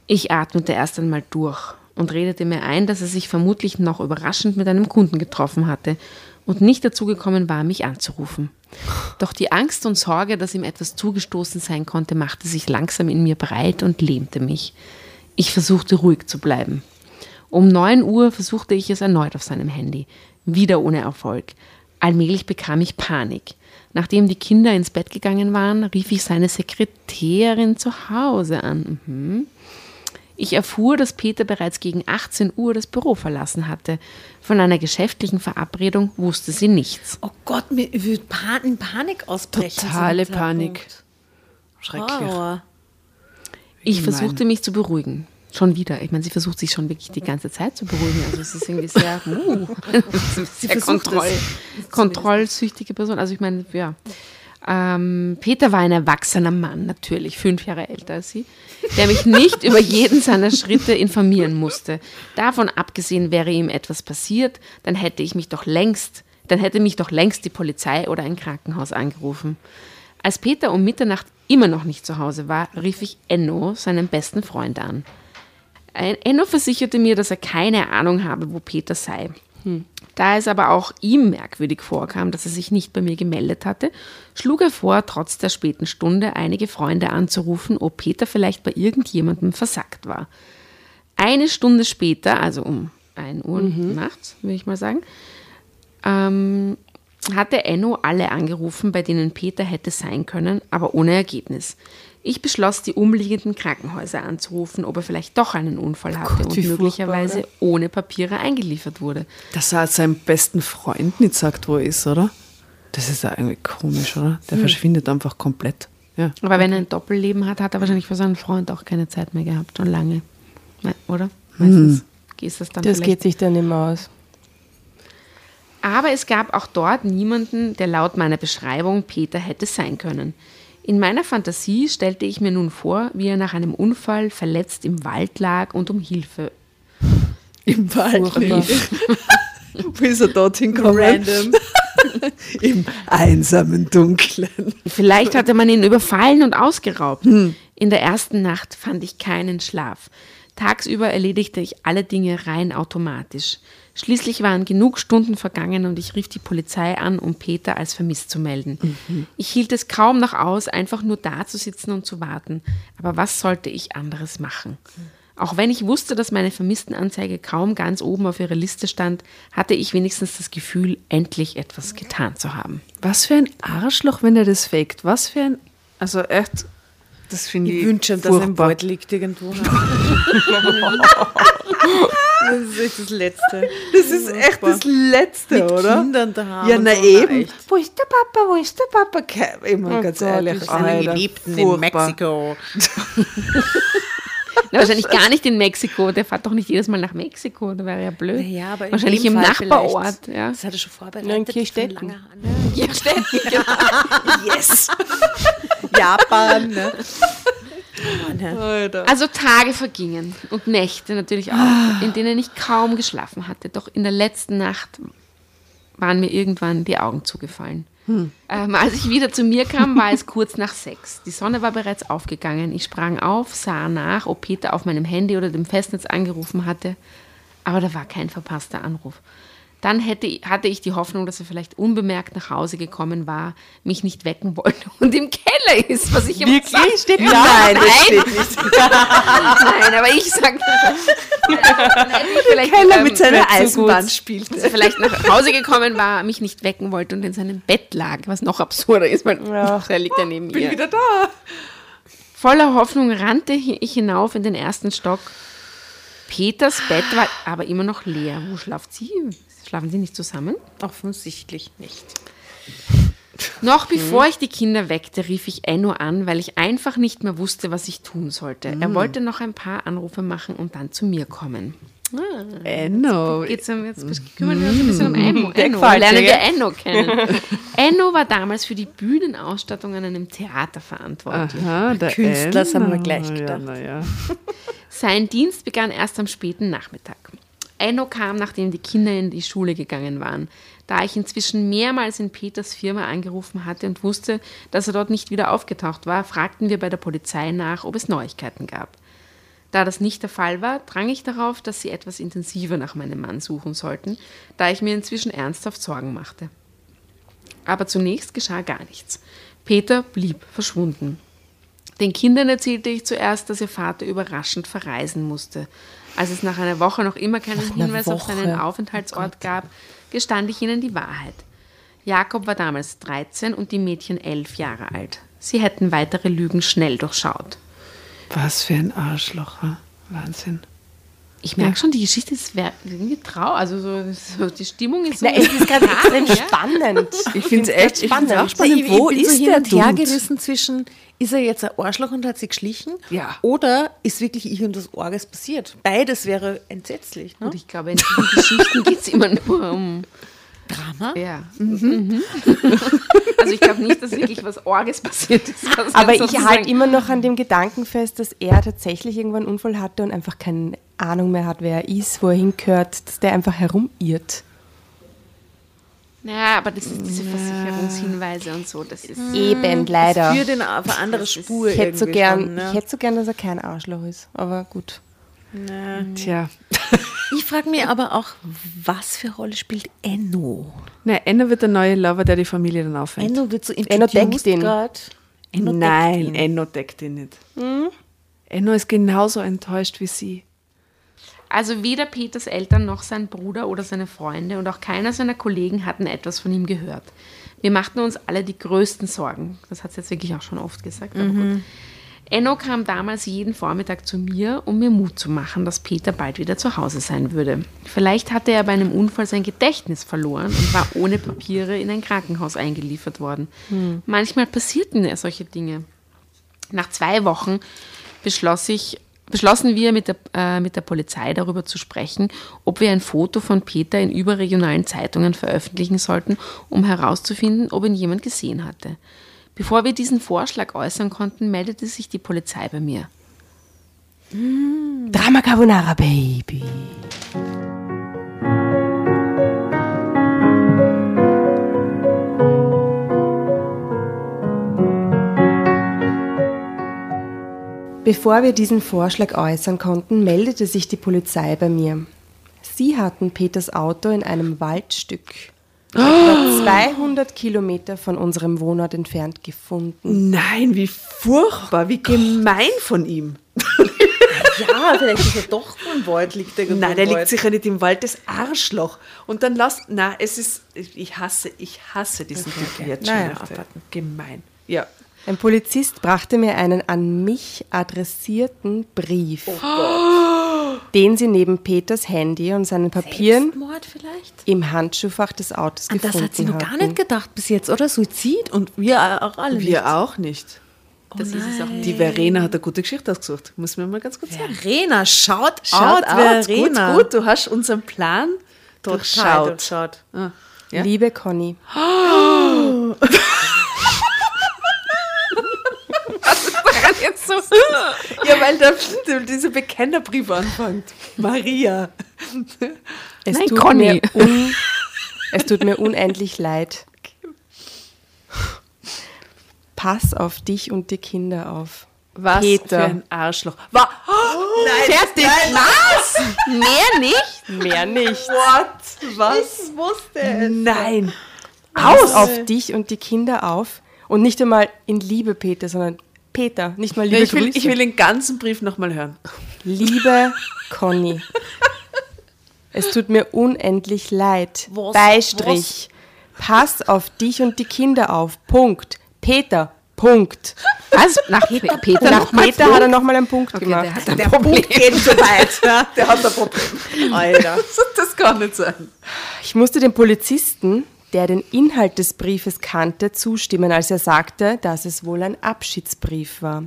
Ich atmete erst einmal durch und redete mir ein, dass er sich vermutlich noch überraschend mit einem Kunden getroffen hatte und nicht dazu gekommen war, mich anzurufen. Doch die Angst und Sorge, dass ihm etwas zugestoßen sein konnte, machte sich langsam in mir breit und lähmte mich. Ich versuchte ruhig zu bleiben. Um 9 Uhr versuchte ich es erneut auf seinem Handy. Wieder ohne Erfolg. Allmählich bekam ich Panik. Nachdem die Kinder ins Bett gegangen waren, rief ich seine Sekretärin zu Hause an. Mhm. Ich erfuhr, dass Peter bereits gegen 18 Uhr das Büro verlassen hatte. Von einer geschäftlichen Verabredung wusste sie nichts. Oh Gott, mir würde Pan in Panik ausbrechen. Totale Panik. Schrecklich. Horror. Ich versuchte mich zu beruhigen. Schon wieder. Ich meine, sie versucht sich schon wirklich die ganze Zeit zu beruhigen. Also es ist irgendwie sehr, uh, sehr kontroll, kontrollsüchtige Person. Also ich meine, ja. Ähm, Peter war ein erwachsener Mann, natürlich, fünf Jahre älter als sie, der mich nicht über jeden seiner Schritte informieren musste. Davon abgesehen wäre ihm etwas passiert, dann hätte ich mich doch längst, dann hätte mich doch längst die Polizei oder ein Krankenhaus angerufen. Als Peter um Mitternacht immer noch nicht zu Hause war, rief ich Enno, seinen besten Freund, an. Enno versicherte mir, dass er keine Ahnung habe, wo Peter sei. Da es aber auch ihm merkwürdig vorkam, dass er sich nicht bei mir gemeldet hatte, schlug er vor, trotz der späten Stunde einige Freunde anzurufen, ob Peter vielleicht bei irgendjemandem versackt war. Eine Stunde später, also um 1 Uhr nachts, würde ich mal sagen, ähm, hatte Enno alle angerufen, bei denen Peter hätte sein können, aber ohne Ergebnis. Ich beschloss, die umliegenden Krankenhäuser anzurufen, ob er vielleicht doch einen Unfall hatte Gott, und möglicherweise ohne Papiere eingeliefert wurde. Dass er seinem besten Freund nicht sagt, wo er ist, oder? Das ist ja irgendwie komisch, oder? Der verschwindet einfach komplett. Ja. Aber wenn er ein Doppelleben hat, hat er wahrscheinlich für seinen Freund auch keine Zeit mehr gehabt, schon lange. Oder? Meistens ist das dann Das vielleicht geht sich dann immer aus. Aber es gab auch dort niemanden, der laut meiner Beschreibung Peter hätte sein können. In meiner Fantasie stellte ich mir nun vor, wie er nach einem Unfall verletzt im Wald lag und um Hilfe Im Wald. Wie ist er dorthin gekommen? Random. Im einsamen Dunklen. Vielleicht hatte man ihn überfallen und ausgeraubt. In der ersten Nacht fand ich keinen Schlaf. Tagsüber erledigte ich alle Dinge rein automatisch. Schließlich waren genug Stunden vergangen und ich rief die Polizei an, um Peter als vermisst zu melden. Ich hielt es kaum noch aus, einfach nur da zu sitzen und zu warten. Aber was sollte ich anderes machen? Auch wenn ich wusste, dass meine Vermisstenanzeige kaum ganz oben auf ihrer Liste stand, hatte ich wenigstens das Gefühl, endlich etwas getan zu haben. Was für ein Arschloch, wenn er das faked. Was für ein. Also echt, das finde ich. Ich wünsche dass er im furchtbar. Wald liegt irgendwo. das ist echt das Letzte. Das ist echt das Letzte, Mit oder? Kindern daheim. Ja, na so, eben. Wo ist der Papa? Wo ist der Papa? Immer Oh ganz Gott, ehrlich. das Seine Geliebten in furchtbar. Mexiko. Na, wahrscheinlich gar nicht in Mexiko. Der fährt doch nicht jedes Mal nach Mexiko. Da wäre ja blöd. Ja, aber in wahrscheinlich im Fall Nachbarort. Ja. Das hat er schon vorbereitet. Ja, in von Kirchstetten. stimmt. Yes. Japan. Ne? Also Tage vergingen und Nächte natürlich auch, in denen ich kaum geschlafen hatte. Doch in der letzten Nacht waren mir irgendwann die Augen zugefallen. Ähm, als ich wieder zu mir kam, war es kurz nach sechs. Die Sonne war bereits aufgegangen. Ich sprang auf, sah nach, ob Peter auf meinem Handy oder dem Festnetz angerufen hatte. Aber da war kein verpasster Anruf. Dann hätte, hatte ich die Hoffnung, dass er vielleicht unbemerkt nach Hause gekommen war, mich nicht wecken wollte und im Keller ist, was ich immer Wirklich? sag. Steht ja? Nein, das steht nicht. nein, aber ich sag, dann hätte ich vielleicht, Keller ähm, mit seiner nicht so Eisenbahn spielt. dass er vielleicht nach Hause gekommen war, mich nicht wecken wollte und in seinem Bett lag, was noch absurder ist, weil Ja. er liegt ja neben mir. wieder da. Voller Hoffnung rannte ich hinauf in den ersten Stock. Peters Bett war aber immer noch leer. Wo schlaft sie? Schlafen sie nicht zusammen? Offensichtlich nicht. Noch bevor ich die Kinder weckte, rief ich Enno an, weil ich einfach nicht mehr wusste, was ich tun sollte. Er wollte noch ein paar Anrufe machen und dann zu mir kommen. Enno. Geht's um, jetzt kümmern wir uns ein bisschen um Enno. Enno. Lernen wir Enno kennen. Enno war damals für die Bühnenausstattung an einem Theater verantwortlich. Aha, der Künstler, das haben wir Enno. gleich Ja, gedacht. na ja. Sein Dienst begann erst am späten Nachmittag. Enno kam, nachdem die Kinder in die Schule gegangen waren. Da ich inzwischen mehrmals in Peters Firma angerufen hatte und wusste, dass er dort nicht wieder aufgetaucht war, fragten wir bei der Polizei nach, ob es Neuigkeiten gab. Da das nicht der Fall war, drang ich darauf, dass sie etwas intensiver nach meinem Mann suchen sollten, da ich mir inzwischen ernsthaft Sorgen machte. Aber zunächst geschah gar nichts. Peter blieb verschwunden. Den Kindern erzählte ich zuerst, dass ihr Vater überraschend verreisen musste. Als es nach einer Woche noch immer keinen Hinweis auf seinen. Aufenthaltsort gab, gestand ich ihnen die Wahrheit. Jakob war damals 13 und die Mädchen 11 Jahre alt. Sie hätten weitere Lügen schnell durchschaut. Was für ein Arschloch. Wahnsinn. Ich merke schon, die Geschichte ist irgendwie trau, also so, so die Stimmung ist so. Na, es ist gerade extrem spannend. Ich finde es echt ich auch Ich, spannend. ich Wo bin ist so hin der und her gerissen zwischen, ist er jetzt ein Arschloch und hat sich geschlichen? Ja. Oder ist wirklich irgendwas Orges passiert? Beides wäre entsetzlich. Ne? Und ich glaube, in diesen Geschichten geht es immer nur um. Drama? Ja. Mhm. Also ich glaube nicht, dass wirklich was Orges passiert ist. Aber ich halte immer noch an dem Gedanken fest, dass er tatsächlich irgendwann einen Unfall hatte und einfach keine Ahnung mehr hat, wer er ist, wo er hingehört, dass der einfach herumirrt. Ja, aber das ist diese Versicherungshinweise und so, das ist. Eben, leider. Für den auf eine andere Spur Ich hätte, so gern, schon, ne? ich hätte so gern, dass er kein Arschloch ist. Aber gut. Tja. Ich frage mich aber auch, was für Rolle spielt Enno? Na, Enno wird der neue Lover, der die Familie dann auffängt. Enno wird so Enno deckt ihn. Enno deckt Nein, ihn. Enno deckt ihn nicht. Enno ist genauso enttäuscht wie sie. Also weder Peters Eltern noch sein Bruder oder seine Freunde und auch keiner seiner Kollegen hatten etwas von ihm gehört. Wir machten uns alle die größten Sorgen. Das hat sie jetzt wirklich auch schon oft gesagt. Aber gut. Enno kam damals jeden Vormittag zu mir, um mir Mut zu machen, dass Peter bald wieder zu Hause sein würde. Vielleicht hatte er bei einem Unfall sein Gedächtnis verloren und war ohne Papiere in ein Krankenhaus eingeliefert worden. Manchmal passierten solche Dinge. Nach zwei Wochen beschloss ich, beschlossen wir mit der, äh, mit der Polizei darüber zu sprechen, ob wir ein Foto von Peter in überregionalen Zeitungen veröffentlichen sollten, um herauszufinden, ob ihn jemand gesehen hatte. Bevor wir diesen Vorschlag äußern konnten, meldete sich die Polizei bei mir. Drama Carbonara, Baby. Bevor wir diesen Vorschlag äußern konnten, meldete sich die Polizei bei mir. Sie hatten Peters Auto in einem Waldstück etwa 200 Kilometer von unserem Wohnort entfernt gefunden. Nein, wie furchtbar, wie gemein von ihm. Ja, vielleicht ist er doch im Wald, liegt er Nein, der liegt sicher nicht im Wald, das Arschloch. Und dann lass, na, es ist, ich hasse, ich hasse diesen Typen jetzt schon. Naja. Gemein. Ja. Ein Polizist brachte mir einen an mich adressierten Brief, den sie neben Peters Handy und seinen Papieren im Handschuhfach des Autos An gefunden das hat sie noch gar nicht gedacht bis jetzt, oder? Suizid und wir auch alle nicht. Wir auch nicht. Das ist es auch nicht. Die Verena hat eine gute Geschichte ausgesucht. Muss mir mal ganz kurz sagen. Verena, schaut, Schaut out, out, Verena. gut, gut, du hast unseren Plan Total durchschaut. durchschaut. Ah, ja? Liebe Conny, Jetzt so. Ja, weil da dieser Bekennerbrief anfängt. Maria. es, Nein, tut Conny. Mir un, es tut mir unendlich leid. Pass auf dich und die Kinder auf. Was Peter. für ein Arschloch. Wa oh, nein, Fertig. Was? Mehr nicht? Mehr nicht. What? Was? Ich wusste es. Nein. Pass auf dich und die Kinder auf. Und nicht einmal in Liebe, Peter, sondern Peter, nicht mal liebe ich, will, Grüße. ich will den ganzen Brief nochmal hören. Liebe Conny, es tut mir unendlich leid. Was? Beistrich. Pass auf dich und die Kinder auf. Punkt. Peter. Punkt. Was? Nach Peter, Peter Nach Peter hat er nochmal einen Punkt gemacht. der hat ein Der Problem. Punkt geht so weit. Ja, der hat ein Problem. Alter. Das kann nicht sein. Ich musste dem Polizisten, der den Inhalt des Briefes kannte, zustimmen, als er sagte, dass es wohl ein Abschiedsbrief war.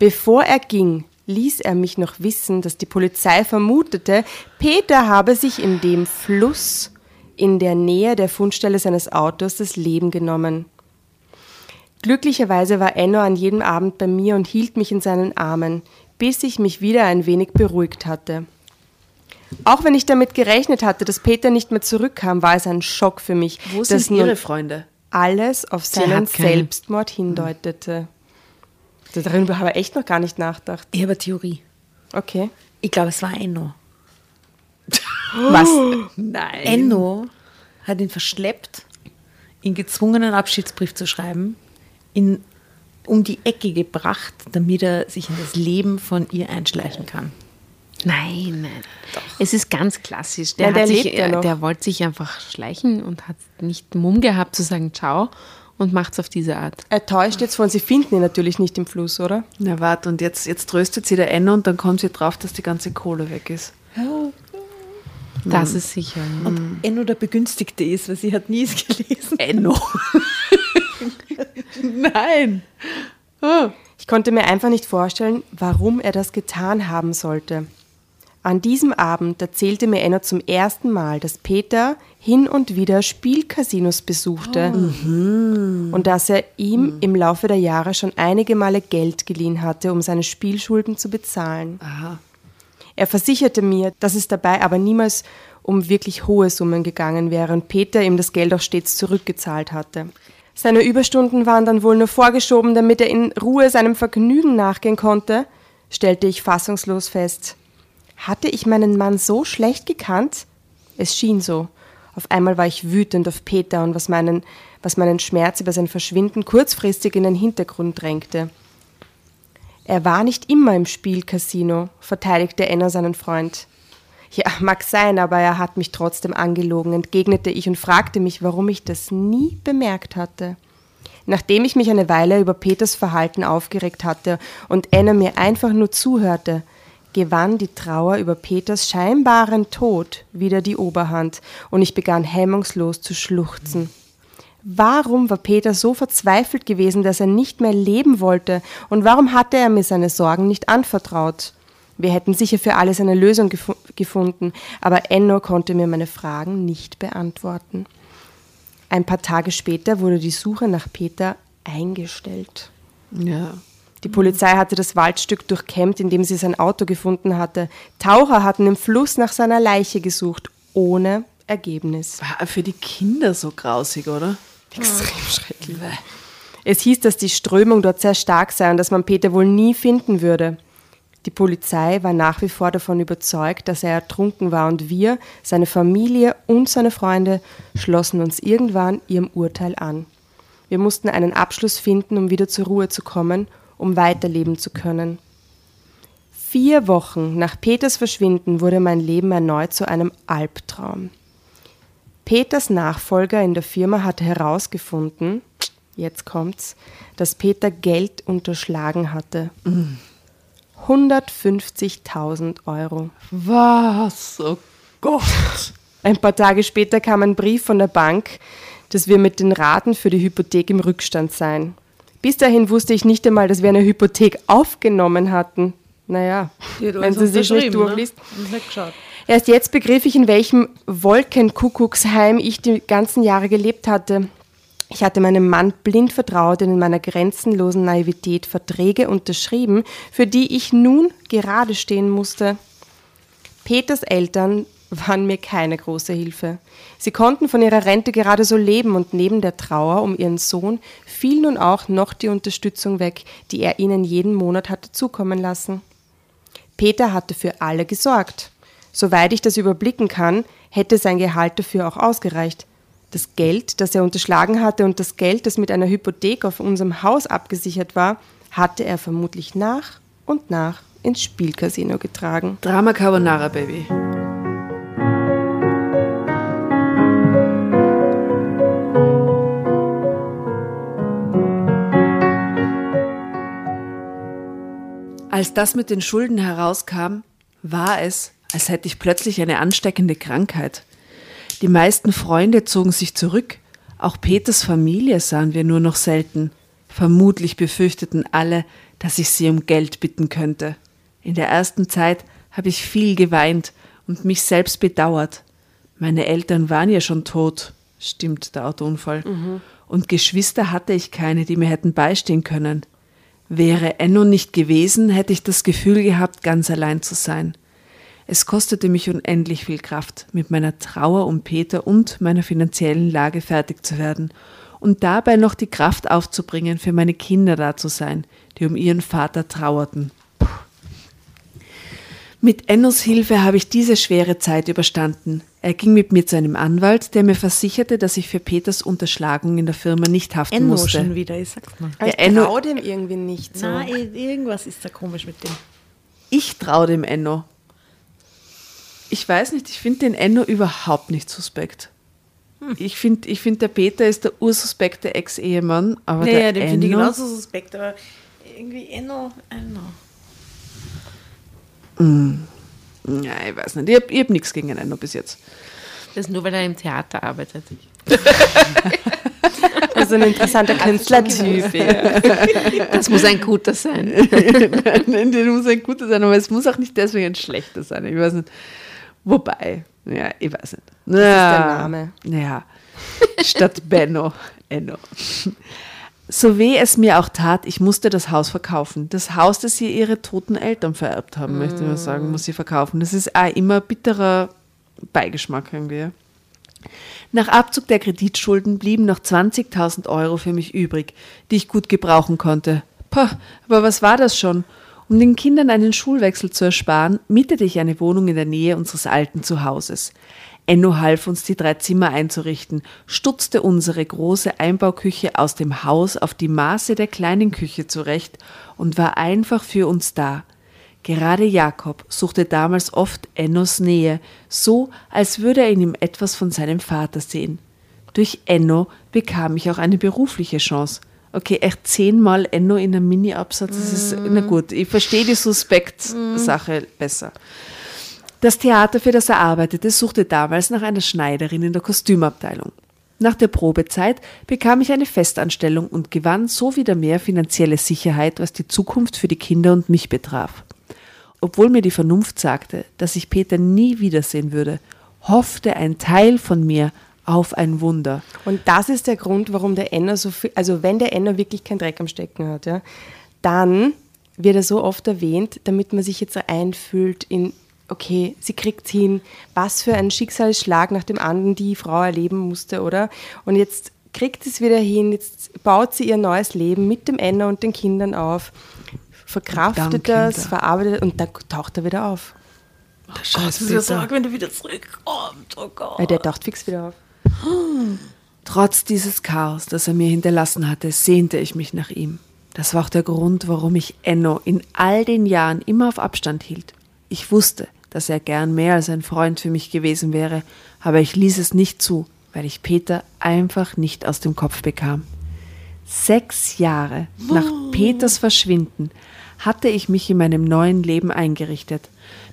Bevor er ging, ließ er mich noch wissen, dass die Polizei vermutete, Peter habe sich in dem Fluss in der Nähe der Fundstelle seines Autos das Leben genommen. Glücklicherweise war Enno an jedem Abend bei mir und hielt mich in seinen Armen, bis ich mich wieder ein wenig beruhigt hatte. Auch wenn ich damit gerechnet hatte, dass Peter nicht mehr zurückkam, war es ein Schock für mich, Wo dass sind Ihre Freunde? alles auf seinen. Selbstmord hindeutete. Darüber habe ich echt noch gar nicht nachgedacht. Ich habe eine Theorie. Okay. Ich glaube, es war Enno. Was? Nein. Enno hat ihn verschleppt, ihn gezwungen, einen Abschiedsbrief zu schreiben, ihn um die Ecke gebracht, damit er sich in das Leben von ihr einschleichen kann. Nein, nein. Es ist ganz klassisch. Der, Nein, der hat sich, lebt ja noch. der wollte sich einfach schleichen und hat nicht Mumm gehabt zu sagen Ciao und macht es auf diese Art. Er täuscht jetzt von, sie finden ihn natürlich nicht im Fluss, oder? Na warte, und jetzt, jetzt tröstet sie der Enno und dann kommt sie drauf, dass die ganze Kohle weg ist. Das ist sicher. Und Enno der Begünstigte ist, weil sie hat nie es gelesen. Enno. Nein. Ich konnte mir einfach nicht vorstellen, warum er das getan haben sollte. An diesem Abend erzählte mir Enno zum ersten Mal, dass Peter hin und wieder Spielcasinos besuchte und dass er ihm im Laufe der Jahre schon einige Male Geld geliehen hatte, um seine Spielschulden zu bezahlen. Aha. Er versicherte mir, dass es dabei aber niemals um wirklich hohe Summen gegangen wäre und Peter ihm das Geld auch stets zurückgezahlt hatte. Seine Überstunden waren dann wohl nur vorgeschoben, damit er in Ruhe seinem Vergnügen nachgehen konnte, stellte ich fassungslos fest. Hatte ich meinen Mann so schlecht gekannt? Es schien so. Auf einmal war ich wütend auf Peter und was meinen, was meinen Schmerz über sein Verschwinden kurzfristig in den Hintergrund drängte. Er war nicht immer im Spielcasino, verteidigte Enno seinen Freund. Ja, mag sein, aber er hat mich trotzdem angelogen, entgegnete ich und fragte mich, warum ich das nie bemerkt hatte. Nachdem ich mich eine Weile über Peters Verhalten aufgeregt hatte und Enno mir einfach nur zuhörte, gewann die Trauer über Peters scheinbaren Tod wieder die Oberhand und ich begann hemmungslos zu schluchzen. Warum war Peter so verzweifelt gewesen, dass er nicht mehr leben wollte? Und warum hatte er mir seine Sorgen nicht anvertraut? Wir hätten sicher für alles eine Lösung gefu gefunden, aber Enno konnte mir meine Fragen nicht beantworten. Ein paar Tage später wurde die Suche nach Peter eingestellt. Ja. Die Polizei hatte das Waldstück durchkämmt, in dem sie sein Auto gefunden hatte. Taucher hatten im Fluss nach seiner Leiche gesucht, ohne Ergebnis. War für die Kinder so grausig, oder? Extrem schrecklich. Es hieß, dass die Strömung dort sehr stark sei und dass man Peter wohl nie finden würde. Die Polizei war nach wie vor davon überzeugt, dass er ertrunken war und wir, seine Familie und seine Freunde schlossen uns irgendwann ihrem Urteil an. Wir mussten einen Abschluss finden, um wieder zur Ruhe zu kommen, um weiterleben zu können. Vier Wochen nach Peters Verschwinden wurde mein Leben erneut zu einem Albtraum. Peters Nachfolger in der Firma hatte herausgefunden, jetzt kommt's, dass Peter Geld unterschlagen hatte. 150.000 Euro. Was? Oh Gott. Ein paar Tage später kam ein Brief von der Bank, dass wir mit den Raten für die Hypothek im Rückstand seien. Bis dahin wusste ich nicht einmal, dass wir eine Hypothek aufgenommen hatten. Naja, wenn sie sich nicht durchliest. Ne? Erst jetzt begriff ich, in welchem Wolkenkuckucksheim ich die ganzen Jahre gelebt hatte. Ich hatte meinem Mann blind vertraut und in meiner grenzenlosen Naivität Verträge unterschrieben, für die ich nun gerade stehen musste. Peters Eltern waren mir keine große Hilfe. Sie konnten von ihrer Rente gerade so leben und neben der Trauer um ihren Sohn fiel nun auch noch die Unterstützung weg, die er ihnen jeden Monat hatte zukommen lassen. Peter hatte für alle gesorgt. Soweit ich das überblicken kann, hätte sein Gehalt dafür auch ausgereicht. Das Geld, das er unterschlagen hatte und das Geld, das mit einer Hypothek auf unserem Haus abgesichert war, hatte er vermutlich nach und nach ins Spielcasino getragen. Drama Carbonara, Baby. Als das mit den Schulden herauskam, war es, als hätte ich plötzlich eine ansteckende Krankheit. Die meisten Freunde zogen sich zurück, auch Peters Familie sahen wir nur noch selten. Vermutlich befürchteten alle, dass ich sie um Geld bitten könnte. In der ersten Zeit habe ich viel geweint und mich selbst bedauert. Meine Eltern waren ja schon tot, stimmt der Autounfall. Und Geschwister hatte ich keine, die mir hätten beistehen können. Wäre Enno nicht gewesen, hätte ich das Gefühl gehabt, ganz allein zu sein. Es kostete mich unendlich viel Kraft, mit meiner Trauer um Peter und meiner finanziellen Lage fertig zu werden und dabei noch die Kraft aufzubringen, für meine Kinder da zu sein, die um ihren Vater trauerten. Puh. Mit Ennos Hilfe habe ich diese schwere Zeit überstanden. Er ging mit mir zu einem Anwalt, der mir versicherte, dass ich für Peters Unterschlagung in der Firma nicht haften Enno musste. schon wieder, ich sag's mal. Ich Ja, Enno- traue dem irgendwie nicht so. Na, irgendwas ist da komisch mit dem. Ich traue dem Enno. Ich weiß nicht, ich finde den Enno überhaupt nicht suspekt. Ich finde, ich find, der Peter ist der ursuspekte Ex-Ehemann, aber Naja, der den finde ich genauso suspekt, aber irgendwie Enno, Enno. Ja, ich weiß nicht. Ich habe hab nichts gegen Enno bis jetzt. Das ist nur, weil er im Theater arbeitet. Also ein interessanter Künstlertyp. Ja. Das muss ein guter sein. Nein, der muss ein guter sein, aber es muss auch nicht deswegen ein schlechter sein. Ich weiß nicht. Wobei, ja, ich weiß nicht. Das der Name. Ja, statt Benno, Enno. So weh es mir auch tat, ich musste das Haus verkaufen. Das Haus, das sie ihre toten Eltern vererbt haben, möchte ich mal sagen, muss sie verkaufen. Das ist auch immer bitterer Beigeschmack irgendwie. Nach Abzug der Kreditschulden blieben noch 20.000 Euro für mich übrig, die ich gut gebrauchen konnte. Poh, aber was war das schon? Um den Kindern einen Schulwechsel zu ersparen, mietete ich eine Wohnung in der Nähe unseres alten Zuhauses. Enno half uns, die drei Zimmer einzurichten, stutzte unsere große Einbauküche aus dem Haus auf die Maße der kleinen Küche zurecht und war einfach für uns da. Gerade Jakob suchte damals oft Ennos Nähe, so als würde er in ihm etwas von seinem Vater sehen. Durch Enno bekam ich auch eine berufliche Chance. Okay, echt zehnmal Enno in einem Mini-Absatz, das ist, na gut, ich verstehe die Suspekt-Sache besser. Das Theater, für das er arbeitete, suchte damals nach einer Schneiderin in der Kostümabteilung. Nach der Probezeit bekam ich eine Festanstellung und gewann so wieder mehr finanzielle Sicherheit, was die Zukunft für die Kinder und mich betraf. Obwohl mir die Vernunft sagte, dass ich Peter nie wiedersehen würde, hoffte ein Teil von mir auf ein Wunder. Und das ist der Grund, warum der Enno so viel, also wenn der Enno wirklich keinen Dreck am Stecken hat, ja, dann wird er so oft erwähnt, damit man sich jetzt einfühlt in, okay, sie kriegt hin, was für ein Schicksalsschlag nach dem anderen die Frau erleben musste, oder? Und jetzt kriegt sie es wieder hin, jetzt baut sie ihr neues Leben mit dem Enno und den Kindern auf, verkraftet das, Kinder. verarbeitet und dann taucht er wieder auf. Das ist ja so arg, wenn er wieder zurückkommt. Oh Gott. Weil der taucht fix wieder auf. Trotz dieses Chaos, das er mir hinterlassen hatte, sehnte ich mich nach ihm. Das war auch der Grund, warum ich Enno in all den Jahren immer auf Abstand hielt. Ich wusste, dass er gern mehr als ein Freund für mich gewesen wäre, aber ich ließ es nicht zu, weil ich Peter einfach nicht aus dem Kopf bekam. Sechs Jahre nach Peters Verschwinden hatte ich mich in meinem neuen Leben eingerichtet.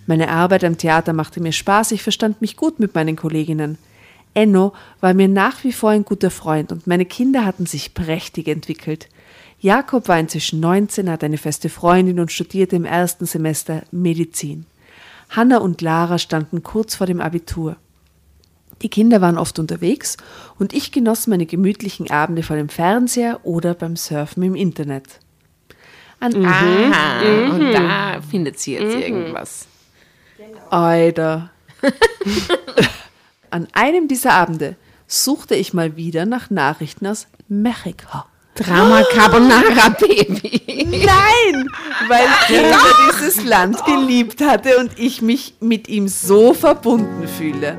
Meine Arbeit am Theater machte mir Spaß, ich verstand mich gut mit meinen Kolleginnen. Enno war mir nach wie vor ein guter Freund und meine Kinder hatten sich prächtig entwickelt. Jakob war inzwischen 19, hat eine feste Freundin und studierte im ersten Semester Medizin. Hanna und Lara standen kurz vor dem Abitur. Die Kinder waren oft unterwegs und ich genoss meine gemütlichen Abende vor dem Fernseher oder beim Surfen im Internet. An Aha, und da findet sie jetzt irgendwas. Alter. An einem dieser Abende suchte ich mal wieder nach Nachrichten aus Mexiko. Drama Carbonara Baby. Nein, weil Peter dieses Land geliebt hatte und ich mich mit ihm so verbunden fühle.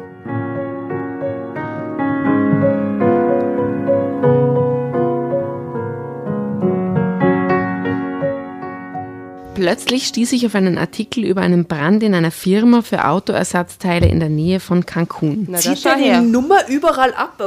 Plötzlich stieß ich auf einen Artikel über einen Brand in einer Firma für Autoersatzteile in der Nähe von Cancun. Na, Zieht er die. Nummer überall ab?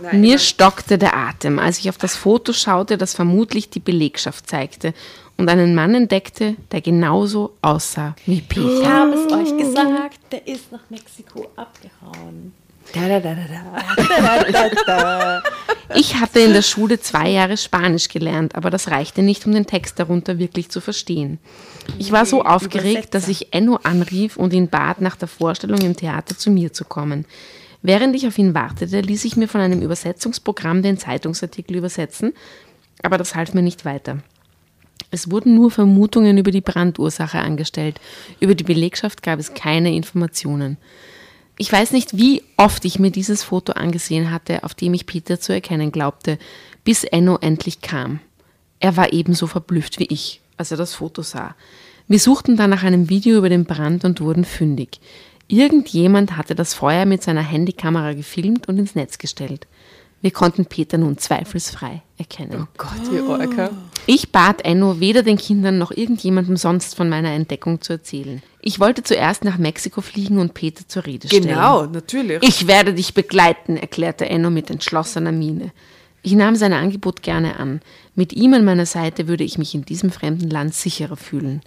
Nein. Mir stockte der Atem, als ich auf das Foto schaute, das vermutlich die Belegschaft zeigte und einen Mann entdeckte, der genauso aussah wie Peter. Ich habe es euch gesagt, der ist nach Mexiko abgehauen. Da, da, da, da, da. Da, da, da. Ich hatte in der Schule zwei Jahre Spanisch gelernt, aber das reichte nicht, um den Text darunter wirklich zu verstehen. Ich war so aufgeregt, dass ich Enno anrief und ihn bat, nach der Vorstellung im Theater zu mir zu kommen. Während ich auf ihn wartete, ließ ich mir von einem Übersetzungsprogramm den Zeitungsartikel übersetzen, aber das half mir nicht weiter. Es wurden nur Vermutungen über die Brandursache angestellt. Über die Belegschaft gab es keine Informationen. Ich weiß nicht, wie oft ich mir dieses Foto angesehen hatte, auf dem ich Peter zu erkennen glaubte, bis Enno endlich kam. Er war ebenso verblüfft wie ich, als er das Foto sah. Wir suchten dann nach einem Video über den Brand und wurden fündig. Irgendjemand hatte das Feuer mit seiner Handykamera gefilmt und ins Netz gestellt. Wir konnten Peter nun zweifelsfrei erkennen. Gott, wie Orca. Ich bat Enno, weder den Kindern noch irgendjemandem sonst von meiner Entdeckung zu erzählen. Ich wollte zuerst nach Mexiko fliegen und Peter zur Rede stellen. Genau, natürlich. Ich werde dich begleiten, erklärte Enno mit entschlossener Miene. Ich nahm sein Angebot gerne an. Mit ihm an meiner Seite würde ich mich in diesem fremden Land sicherer fühlen.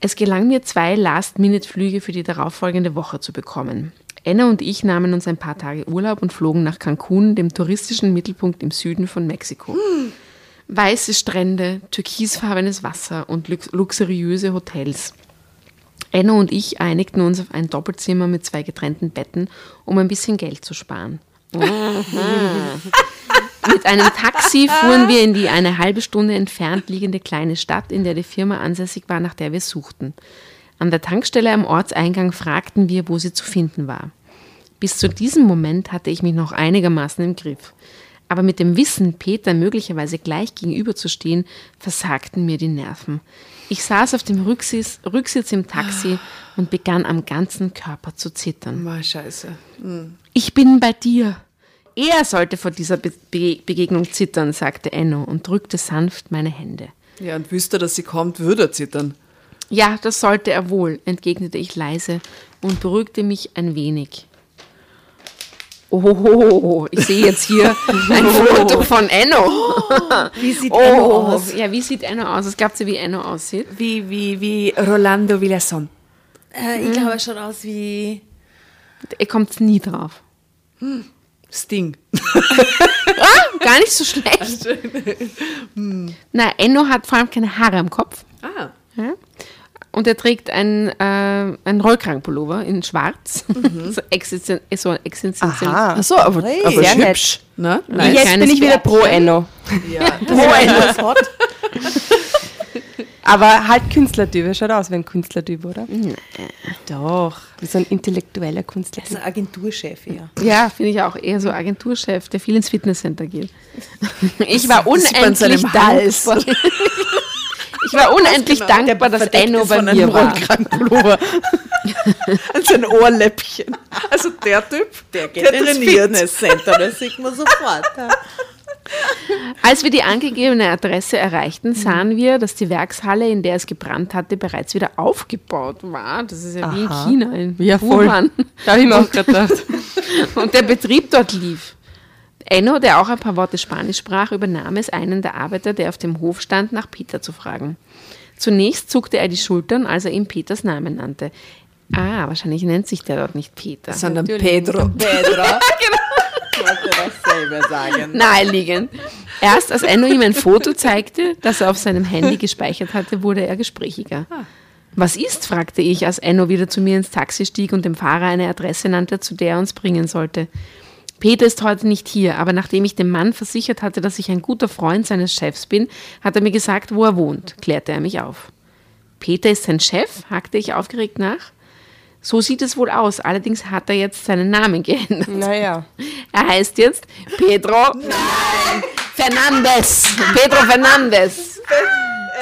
Es gelang mir, zwei Last-Minute-Flüge für die darauffolgende Woche zu bekommen. Enna und ich nahmen uns ein paar Tage Urlaub und flogen nach Cancun, dem touristischen Mittelpunkt im Süden von Mexiko. Weiße Strände, türkisfarbenes Wasser und lux luxuriöse Hotels. Enno und ich einigten uns auf ein Doppelzimmer mit zwei getrennten Betten, um ein bisschen Geld zu sparen. Mit einem Taxi fuhren wir in die eine halbe Stunde entfernt liegende kleine Stadt, in der die Firma ansässig war, nach der wir suchten. An der Tankstelle am Ortseingang fragten wir, wo sie zu finden war. Bis zu diesem Moment hatte ich mich noch einigermaßen im Griff. Aber mit dem Wissen, Peter möglicherweise gleich gegenüberzustehen, versagten mir die Nerven. Ich saß auf dem Rücksitz, Rücksitz im Taxi und begann am ganzen Körper zu zittern. Mal scheiße. Ich bin bei dir. Er sollte vor dieser Be Be Begegnung zittern, sagte Enno und drückte sanft meine Hände. Ja, und wüsste, dass sie kommt, würde er zittern. Ja, das sollte er wohl, entgegnete ich leise und beruhigte mich ein wenig. Oh, ich sehe jetzt hier ein Foto von Enno. Wie sieht Oh, Enno aus? ja, wie sieht Enno aus? Es gab sie, wie Enno aussieht. Wie, wie, wie Rolando Villason. Äh, ich glaube, er schaut aus wie. Er kommt nie drauf. Sting. Gar nicht so schlecht. Na, Enno hat vor allem keine Haare am Kopf. Ah. Ja? Und er trägt ein, äh, ein Rollkragenpullover in schwarz. so existen so existenziell. Aha. Ach so, aber, Hey, aber sehr nett. hübsch. Ne? Nein. jetzt kleines bin ich wieder pro. Enno. Ja. Pro Enno ist hot. Aber halt Künstlertyp. Er schaut aus wie ein Künstlertyp, oder? Doch. Wie so ein intellektueller Künstlertyp. Also Agenturchef eher. Ja, finde ich auch eher so Agenturchef, der viel ins Fitnesscenter geht. Ich war unendlich dankbar. Ich war unendlich dankbar, dass Enno bei von mir einem war. Rollkragenpullover. An sein Ohrläppchen. Also der Typ, der, Geht ins Fitnesscenter, das sieht man sofort. Als wir die angegebene Adresse erreichten, sahen wir, dass die Werkshalle, in der es gebrannt hatte, bereits wieder aufgebaut war. Das ist ja wie in Aha. China, in Ja, voll. Wuhan. Da habe ich mir auch gedacht. Und der Betrieb dort lief. Enno, der auch ein paar Worte Spanisch sprach, übernahm es, einen der Arbeiter, der auf dem Hof stand, nach Peter zu fragen. Zunächst zuckte er die Schultern, als er ihm Peters Namen nannte. Ah, wahrscheinlich nennt sich der dort nicht Peter. sondern Pedro. Pedro. Ich dasselbe sagen. Naheliegend. Erst als Enno ihm ein Foto zeigte, das er auf seinem Handy gespeichert hatte, wurde er gesprächiger. Was ist? fragte ich, als Enno wieder zu mir ins Taxi stieg und dem Fahrer eine Adresse nannte, zu der er uns bringen sollte. Peter ist heute nicht hier, aber nachdem ich dem Mann versichert hatte, dass ich ein guter Freund seines Chefs bin, hat er mir gesagt, wo er wohnt, klärte er mich auf. Peter ist sein Chef? hakte ich aufgeregt nach. So sieht es wohl aus, allerdings hat er jetzt seinen Namen geändert. Naja. Er heißt jetzt Pedro Fernandes. Pedro Fernandes.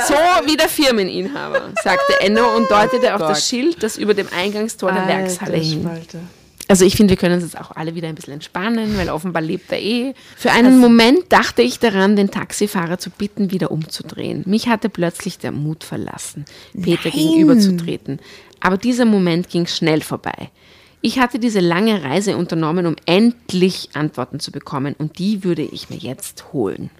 So wie der Firmeninhaber, sagte Enno und deutete auf das Schild, das über dem Eingangstor der Werkshalle hing. Also ich finde, wir können uns jetzt auch alle wieder ein bisschen entspannen, weil offenbar lebt er eh. Für einen Moment dachte ich daran, den Taxifahrer zu bitten, wieder umzudrehen. Mich hatte plötzlich der Mut verlassen, Peter gegenüberzutreten. Aber dieser Moment ging schnell vorbei. Ich hatte diese lange Reise unternommen, um endlich Antworten zu bekommen und die würde ich mir jetzt holen.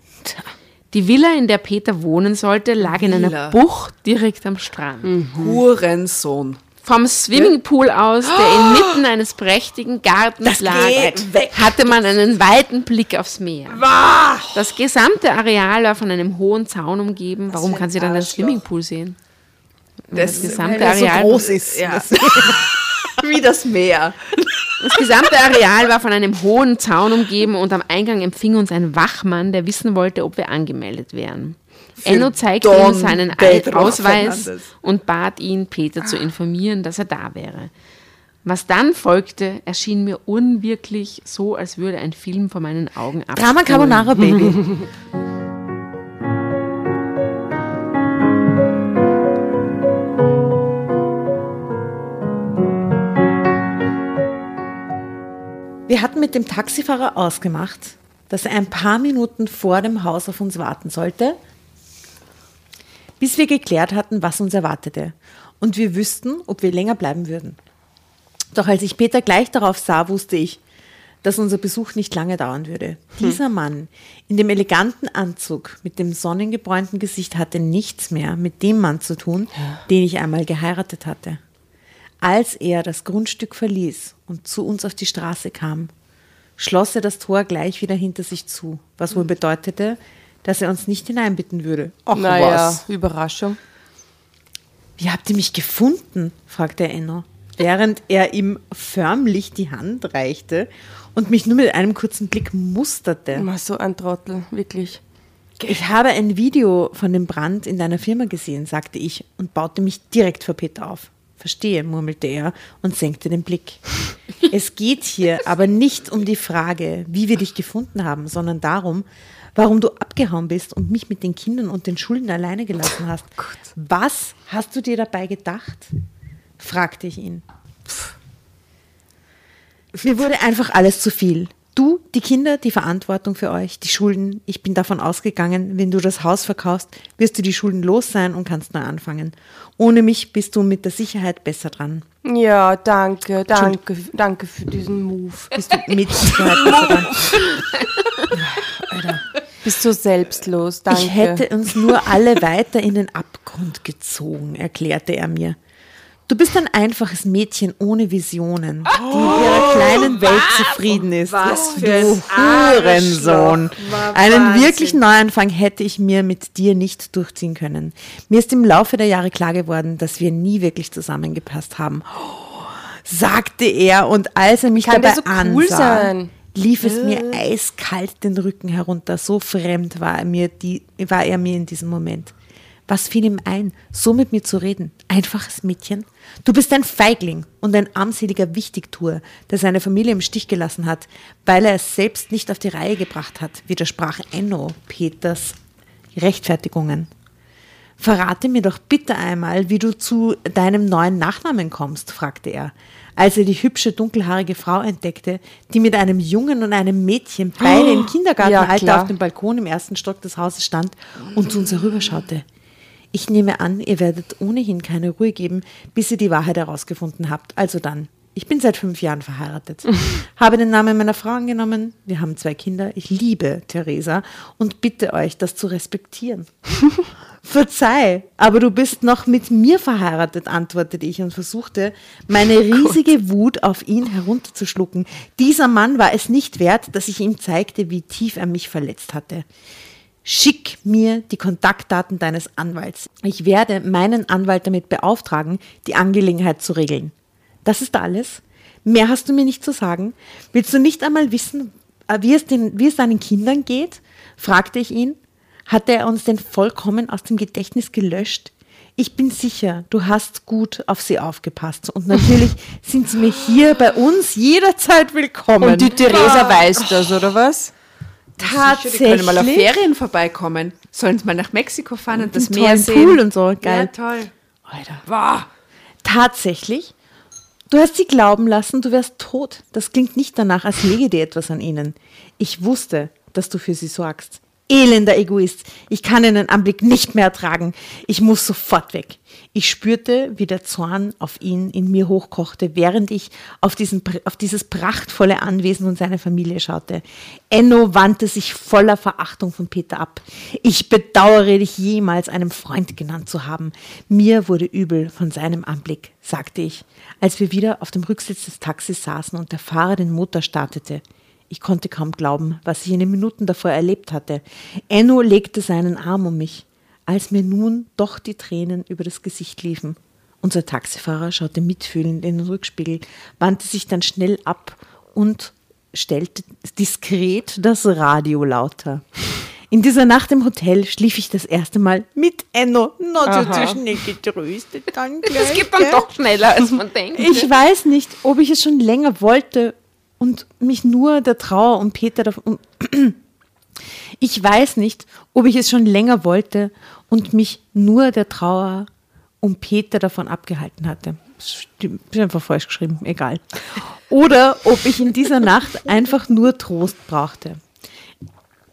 Die Villa, in der Peter wohnen sollte, lag in einer Villa. Bucht direkt am Strand. Hurensohn. Vom Swimmingpool aus, der inmitten eines prächtigen Gartens lag, geht weg. hatte man einen weiten Blick aufs Meer. Das gesamte Areal war von einem hohen Zaun umgeben. Warum kann sie dann den Swimmingpool sehen? Das, gesamte Weil er so Areal, groß ist. Ja. Wie das Meer. das gesamte Areal war von einem hohen Zaun umgeben und am Eingang empfing uns ein Wachmann, der wissen wollte, ob wir angemeldet wären. Enno zeigte Don ihm seinen Pedro Ausweis Fernandes. und bat ihn, Peter zu informieren, dass er da wäre. Was dann folgte, erschien mir unwirklich so, als würde ein Film vor meinen Augen ab. Drama Carbonara Baby. Wir hatten mit dem Taxifahrer ausgemacht, dass er ein paar Minuten vor dem Haus auf uns warten sollte, bis wir geklärt hatten, was uns erwartete. Und wir wüssten, ob wir länger bleiben würden. Doch als ich Peter gleich darauf sah, wusste ich, dass unser Besuch nicht lange dauern würde. Dieser Mann in dem eleganten Anzug mit dem sonnengebräunten Gesicht hatte nichts mehr mit dem Mann zu tun, den ich einmal geheiratet hatte. Als er das Grundstück verließ und zu uns auf die Straße kam, schloss er das Tor gleich wieder hinter sich zu, was wohl bedeutete, dass er uns nicht hineinbitten würde. Ach Naja, was. Überraschung. Wie habt ihr mich gefunden? fragte er Enno, während er ihm förmlich die Hand reichte und mich nur mit einem kurzen Blick musterte. Immer so ein Trottel, wirklich. Ich habe ein Video von dem Brand in deiner Firma gesehen, sagte ich und baute mich direkt vor Peter auf. Verstehe, murmelte er und senkte den Blick. Es geht hier aber nicht um die Frage, wie wir dich gefunden haben, sondern darum, warum du abgehauen bist und mich mit den Kindern und den Schulden alleine gelassen hast. Was hast du dir dabei gedacht? fragte ich ihn. Mir wurde einfach alles zu viel. Du, die Kinder, die Verantwortung für euch, die Schulden. Ich bin davon ausgegangen, wenn du das Haus verkaufst, wirst du die Schulden los sein und kannst neu anfangen. Ohne mich bist du mit der Sicherheit besser dran. Ja, danke, danke, danke für diesen Move. Bist du mit Sicherheit besser dran. Bist so selbstlos, danke. Ich hätte uns nur alle weiter in den Abgrund gezogen, erklärte er mir. Du bist ein einfaches Mädchen ohne Visionen, die in ihrer kleinen Welt zufrieden ist. was du für ein Hurensohn. Einen wirklichen Neuanfang hätte ich mir mit dir nicht durchziehen können. Mir ist im Laufe der Jahre klar geworden, dass wir nie wirklich zusammengepasst haben. Sagte er und als er mich Kann dabei so cool ansah, sein? lief es mir eiskalt den Rücken herunter. So fremd war er mir, die, war er mir in diesem Moment. Was fiel ihm ein, so mit mir zu reden? Einfaches Mädchen? Du bist ein Feigling und ein armseliger Wichtigtuer, der seine Familie im Stich gelassen hat, weil er es selbst nicht auf die Reihe gebracht hat, widersprach Enno Peters Rechtfertigungen. Verrate mir doch bitte einmal, wie du zu deinem neuen Nachnamen kommst, fragte er, als er die hübsche dunkelhaarige Frau entdeckte, die mit einem Jungen und einem Mädchen beide im Kindergartenalter ja, auf dem Balkon im ersten Stock des Hauses stand und zu uns herüberschaute. Ich nehme an, ihr werdet ohnehin keine Ruhe geben, bis ihr die Wahrheit herausgefunden habt. Also dann. Ich bin seit fünf Jahren verheiratet, habe den Namen meiner Frau angenommen, wir haben zwei Kinder, ich liebe Theresa und bitte euch, das zu respektieren. Verzeih, aber du bist noch mit mir verheiratet, antwortete ich und versuchte, meine riesige Wut auf ihn herunterzuschlucken. Dieser Mann war es nicht wert, dass ich ihm zeigte, wie tief er mich verletzt hatte. Schick mir die Kontaktdaten deines Anwalts. Ich werde meinen Anwalt damit beauftragen, die Angelegenheit zu regeln. Das ist alles. Mehr hast du mir nicht zu sagen. Willst du nicht einmal wissen, äh, wie es, den, wie es deinen Kindern geht? fragte ich ihn. Hatte er uns denn vollkommen aus dem Gedächtnis gelöscht? Ich bin sicher, du hast gut auf sie aufgepasst. Und natürlich sind sie mir hier bei uns jederzeit willkommen. Und die Theresa weiß das, oder was? Tatsächlich. Die können mal auf Ferien vorbeikommen. Sollen sie mal nach Mexiko fahren und das Einen Meer sehen. Pool und so. Geil. Ja, toll. Alter. Wow. Tatsächlich? Du hast sie glauben lassen, du wärst tot. Das klingt nicht danach, als läge dir etwas an ihnen. Ich wusste, dass du für sie sorgst. Elender Egoist. Ich kann den Anblick nicht mehr ertragen. Ich muss sofort weg. Ich spürte, wie der Zorn auf ihn in mir hochkochte, während ich auf, diesen, auf dieses prachtvolle Anwesen und seine Familie schaute. Enno wandte sich voller Verachtung von Peter ab. Ich bedauere dich jemals einem Freund genannt zu haben. Mir wurde übel von seinem Anblick, sagte ich, als wir wieder auf dem Rücksitz des Taxis saßen und der Fahrer den Motor startete. Ich konnte kaum glauben, was ich in den Minuten davor erlebt hatte. Enno legte seinen Arm um mich, als mir nun doch die Tränen über das Gesicht liefen. Unser Taxifahrer schaute mitfühlend in den Rückspiegel, wandte sich dann schnell ab und stellte diskret das Radio lauter. In dieser Nacht im Hotel schlief ich das erste Mal mit Enno. Na, so schnell getröstet dann gleich. Es geht dann gell? doch schneller, als man denkt. Ich weiß nicht, ob ich es schon länger wollte und mich nur der Trauer um Peter davon. Ich weiß nicht, ob ich es schon länger wollte und mich nur der Trauer um Peter davon abgehalten hatte. Stimmt, ist einfach falsch geschrieben, egal. Oder ob ich in dieser Nacht einfach nur Trost brauchte.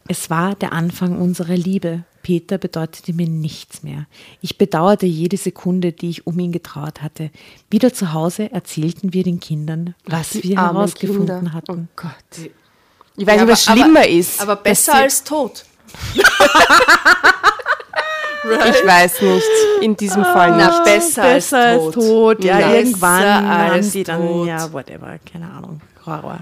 Es war der Anfang unserer Liebe. Peter bedeutete mir nichts mehr. Ich bedauerte jede Sekunde, die ich um ihn getrauert hatte. Wieder zu Hause erzählten wir den Kindern, was wir armen herausgefunden Kinder. hatten. Oh Gott. Ich weiß nicht, was schlimmer ist. Aber besser sie- als tot. Ich weiß nicht. In diesem Fall Na, nicht. besser, Besser als tot. tot. Ja, Besser irgendwann als die dann, tot. ja, whatever, keine Ahnung. Horror.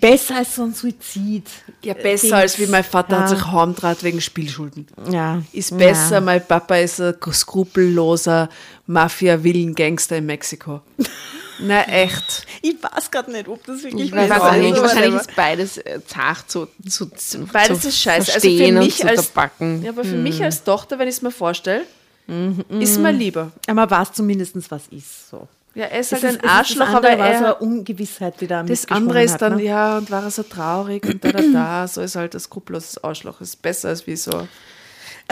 Besser als so ein Suizid. Ja, besser Dings. als wie mein Vater hat Ja. sich heimdraht wegen Spielschulden. Ja. Ist besser, Ja. mein Papa ist ein skrupelloser Mafia-Willen-Gangster in Mexiko. Na echt. Ich weiß gerade nicht, ob das wirklich Ich weiß besser auch ist. nicht. Wahrscheinlich ist beides äh, zart zu, zu, zu Beides zu ist scheiße. Also verstehen für und mich zu als, ja, aber für mich als Tochter, wenn ich es mir vorstelle, ist mir lieber. Aber weiß zumindest, was ist. So. Ja, er ist Es halt ist- ein ist Arschloch, aber andere war so er, eine Ungewissheit, die da das andere ist hat, dann, ne? ja, und war er so traurig und da, da, da, so ist halt das skrupelloses Arschloch. Ist besser als wie so.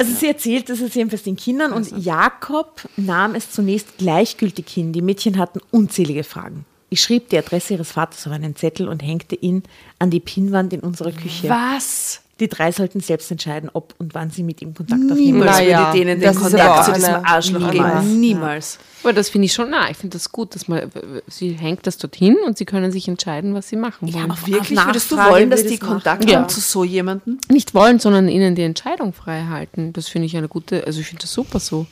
Also sie erzählt jetzt jedenfalls den Kindern und Jakob nahm es zunächst gleichgültig hin. Die Mädchen hatten unzählige Fragen. Ich schrieb die Adresse ihres Vaters auf einen Zettel und hängte ihn an die Pinnwand in unserer Küche. Was? Die drei sollten selbst entscheiden, ob und wann sie mit ihm Kontakt aufnehmen. Niemals Naja, würde denen den das aber Kontakt zu diesem Arschloch Niemals. geben. Niemals. Aber das finde ich schon, na, ich finde das gut, dass man, sie hängt das dorthin und sie können sich entscheiden, was sie machen wollen. auf- Wirklich? auf Würdest du Nachfrage wollen, dass die. Kontakt Ja. haben zu so jemandem? Nicht wollen, sondern ihnen die Entscheidung frei halten. Das finde ich eine gute, also ich finde das super so.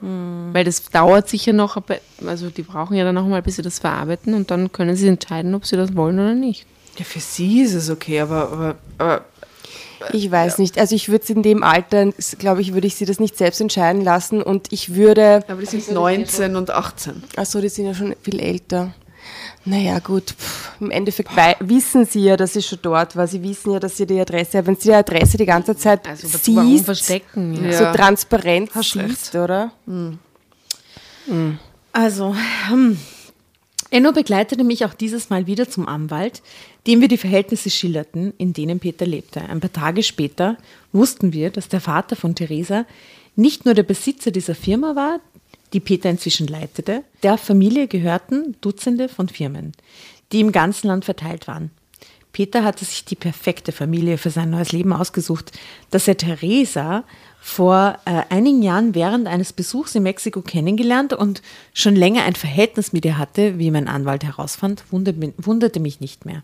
Weil das dauert sicher noch, aber- also die brauchen ja dann noch mal, bis sie das verarbeiten und dann können sie entscheiden, ob sie das wollen oder nicht. Ja, für sie ist es okay, aber, aber, aber Ich weiß nicht. Also ich würde es in dem Alter, glaube ich, würde ich sie das nicht selbst entscheiden lassen und ich würde, Aber die sind 19 und 18. achso, die sind ja schon viel älter. Naja, gut, pff, im Endeffekt wissen sie ja, dass sie schon dort war. Sie wissen ja, dass sie die Adresse hat. Wenn sie die Adresse die ganze Zeit Also siehst, verstecken? Ja. so Ja. transparent Hast siehst, oder? Also, hm. Enno begleitete mich auch dieses Mal wieder zum Anwalt, dem wir die Verhältnisse schilderten, in denen Peter lebte. Ein paar Tage später wussten wir, dass der Vater von Theresa nicht nur der Besitzer dieser Firma war, die Peter inzwischen leitete, der Familie gehörten Dutzende von Firmen, die im ganzen Land verteilt waren. Peter hatte sich die perfekte Familie für sein neues Leben ausgesucht, dass er Theresa vor äh, einigen Jahren während eines Besuchs in Mexiko kennengelernt und schon länger ein Verhältnis mit ihr hatte, wie mein Anwalt herausfand, wunderte, wunderte mich nicht mehr.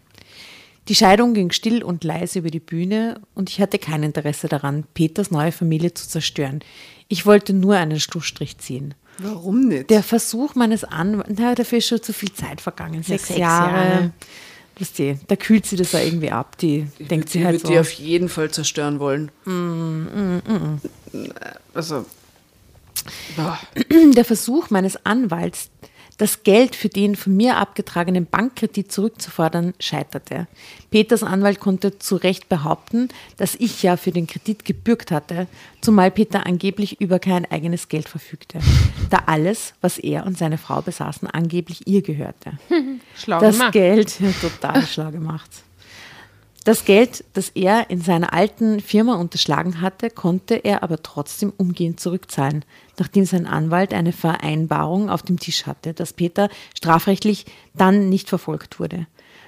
Die Scheidung ging still und leise über die Bühne und ich hatte kein Interesse daran, Peters neue Familie zu zerstören. Ich wollte nur einen Schlussstrich ziehen. Warum nicht? Der Versuch meines Anwalts, dafür ist schon zu viel Zeit vergangen. Sechs, sechs Jahre. Jahre. Wisst ihr, da kühlt sie das ja irgendwie ab. Die denkt sie die halt so. die auf jeden Fall zerstören wollen. Also, boah. Der Versuch meines Anwalts, das Geld für den von mir abgetragenen Bankkredit zurückzufordern, scheiterte. Peters Anwalt konnte zu Recht behaupten, dass ich ja für den Kredit gebürgt hatte, zumal Peter angeblich über kein eigenes Geld verfügte, da alles, was er und seine Frau besaßen, angeblich ihr gehörte. Schlau das gemacht. Geld, total schlau gemacht. Das Geld, das er in seiner alten Firma unterschlagen hatte, konnte er aber trotzdem umgehend zurückzahlen, nachdem sein Anwalt eine Vereinbarung auf dem Tisch hatte, dass Peter strafrechtlich dann nicht verfolgt wurde.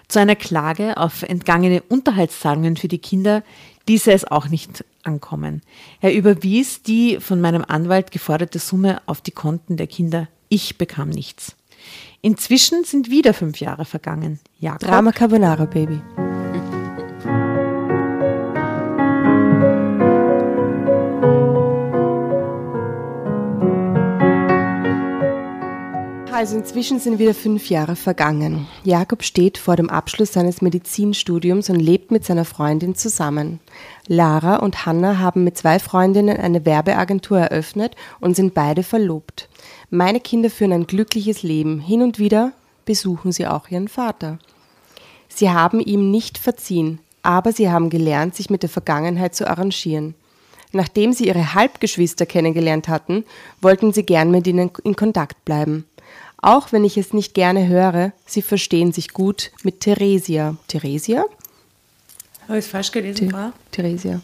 Zu einer Klage auf entgangene Unterhaltszahlungen für die Kinder ließ er es auch nicht ankommen. Er überwies die von meinem Anwalt geforderte Summe auf die Konten der Kinder. Ich bekam nichts. Inzwischen sind wieder fünf Jahre vergangen. Jakob, Drama Carbonara, Baby. Also inzwischen sind wieder fünf Jahre vergangen. Jakob steht vor dem Abschluss seines Medizinstudiums und lebt mit seiner Freundin zusammen. Lara und Hanna haben mit zwei Freundinnen eine Werbeagentur eröffnet und sind beide verlobt. Meine Kinder führen ein glückliches Leben. Hin und wieder besuchen sie auch ihren Vater. Sie haben ihm nicht verziehen, aber sie haben gelernt, sich mit der Vergangenheit zu arrangieren. Nachdem sie ihre Halbgeschwister kennengelernt hatten, wollten sie gern mit ihnen in Kontakt bleiben. Auch wenn ich es nicht gerne höre, sie verstehen sich gut mit Theresia. Theresia? Habe ich es falsch gelesen, Frau? Theresia.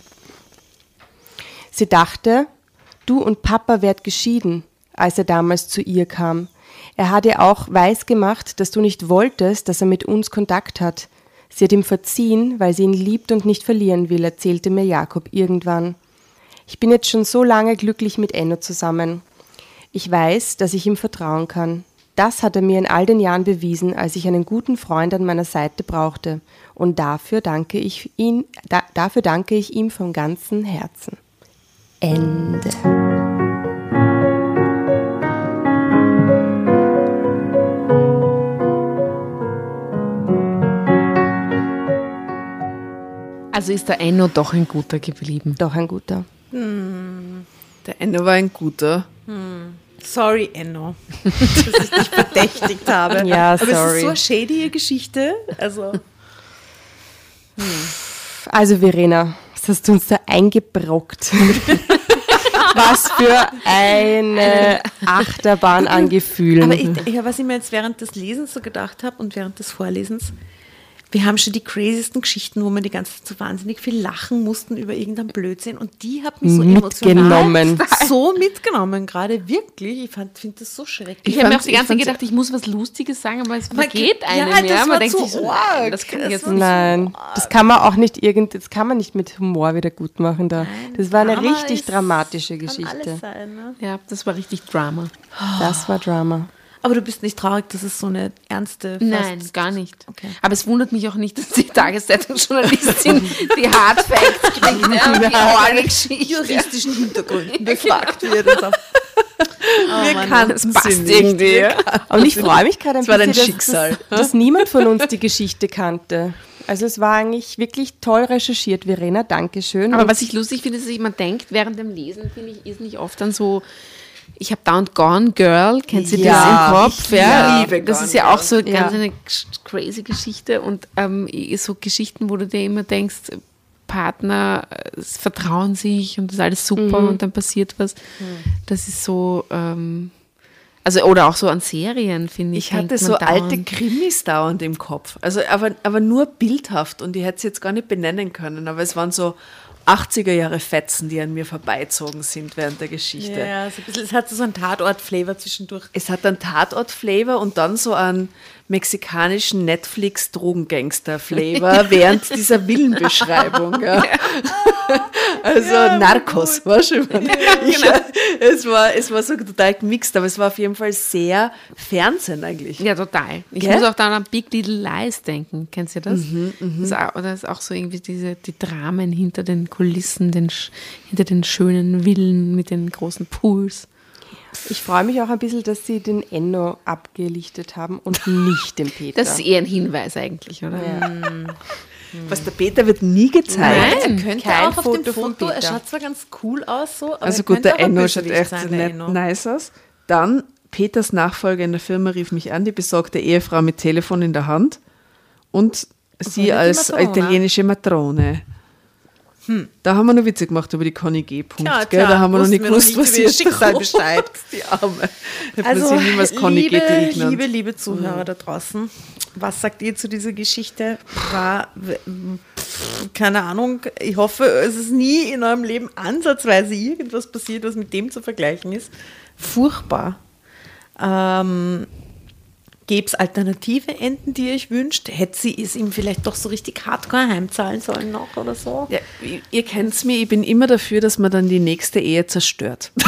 Sie dachte, du und Papa werdet geschieden, als er damals zu ihr kam. Er hat ihr auch weiß gemacht, dass du nicht wolltest, dass er mit uns Kontakt hat. Sie hat ihm verziehen, weil sie ihn liebt und nicht verlieren will, erzählte mir Jakob irgendwann. Ich bin jetzt schon so lange glücklich mit Enno zusammen. Ich weiß, dass ich ihm vertrauen kann. Das hat er mir in all den Jahren bewiesen, als ich einen guten Freund an meiner Seite brauchte. Und dafür danke ich, ihn, da, dafür danke ich ihm von ganzem Herzen. Ende. Also ist der Enno doch ein guter geblieben. Doch ein guter. Der Enno war ein guter. Sorry, Enno, dass ich dich verdächtigt habe. Ja, Aber es ist sorry. so eine shady Geschichte. Also, Also Verena, was hast du uns da eingebrockt? was für eine Achterbahn an Gefühlen. aber ich, ja, was ich mir jetzt während des Lesens so gedacht habe und während des Vorlesens, wir haben schon die crazysten Geschichten, wo wir die ganze Zeit so wahnsinnig viel lachen mussten über irgendeinen Blödsinn und die hat mich so Mitgenommen. emotional so mitgenommen gerade, wirklich. Ich finde das so schrecklich. Ich habe mir auch die ich ganze Zeit gedacht, ich muss was Lustiges sagen, aber es Aber vergeht ja, einem das ja. war Man denkt zu sich so, arg. nein, das kann ich Das jetzt war nicht. Nein, das kann man auch nicht irgend, das kann man nicht mit Humor wieder gut machen da. Das war eine Drama richtig ist- dramatische Kann Geschichte. alles sein, ne? Ja, das war richtig Drama. Das war Drama. Aber du bist nicht traurig, dass es so eine ernste fast Nein, gar nicht. Okay. Aber es wundert mich auch nicht, dass die Tageszeitungsjournalistin die Hard Facts kriegt, ja, die Orgelgeschichte. juristischen Hintergründen befragt wird. Und so. wir kannten Das passt nicht. irgendwie. Und ich freue mich gerade ein Das war dein bisschen, Schicksal. dass, dass, dass niemand von uns die Geschichte kannte. Also es war eigentlich wirklich toll recherchiert, Verena, Dankeschön. Aber Und was ich lustig finde, ist, dass man denkt, während dem Lesen, finde ich, ist nicht oft dann so, ich habe und Gone Girl, kennt ihr Ja, das im Kopf? ich Ja, liebe das Gone ist ja auch so Ja. ganz eine ch- crazy Geschichte und ähm, so Geschichten, wo du dir immer denkst, Partner äh, vertrauen sich und das ist alles super Mhm. und dann passiert was. Das ist so, ähm, also oder auch so an Serien, finde ich. Ich hatte so man alte dauernd. Krimis dauernd im Kopf. Also, aber, aber nur bildhaft und ich hätte es jetzt gar nicht benennen können, aber es waren so 80er Jahre Fetzen, die an mir vorbeizogen sind während der Geschichte. Ja, so ein bisschen, es hat so einen Tatort-Flavor zwischendurch. Es hat einen Tatort-Flavor und dann so einen mexikanischen Netflix-Drogengangster-Flavor während dieser Villenbeschreibung. Ja. Also Narcos, war schon mal. Ich, es, war, es war so total gemixt, aber es war auf jeden Fall sehr Fernsehen eigentlich. Ja, total. Ich Gell? muss auch dann an Big Little Lies denken. Kennst du das? Mhm, das ist auch, oder ist auch so irgendwie diese, die Dramen hinter den Kulissen, den, hinter den schönen Villen mit den großen Pools. Ich freue mich auch ein bisschen, dass sie den Enno abgelichtet haben und nicht den Peter. Das ist eher ein Hinweis eigentlich, oder? Was der Peter wird nie gezeigt. Nein, Er könnte kein auch auf Foto dem Foto, er schaut zwar ganz cool aus, so, aber Also er gut, der Enno schaut echt sein, nicht Enno. nice aus. Dann Peters Nachfolger in der Firma rief mich an, die besorgte Ehefrau mit Telefon in der Hand und sie als Matrone. italienische Matrone. Da haben wir noch Witze gemacht über die Conny G. Punkt, Tja, gell? Da haben wir noch nicht gewusst, was sie ihr Schicksal Bescheid. Die Arme. Hätte Also, niemals Conny liebe, G. liebe, liebe Zuhörer da draußen, was sagt ihr zu dieser Geschichte? War, keine Ahnung, ich hoffe, es ist nie in eurem Leben ansatzweise irgendwas passiert, was mit dem zu vergleichen ist. Furchtbar. Ähm, Gäbe es alternative Enden, die ihr euch wünscht? Hätte sie es ihm vielleicht doch so richtig hardcore heimzahlen sollen noch oder so? Ja, ihr- kennt mich, ich bin immer dafür, dass man dann die nächste Ehe zerstört.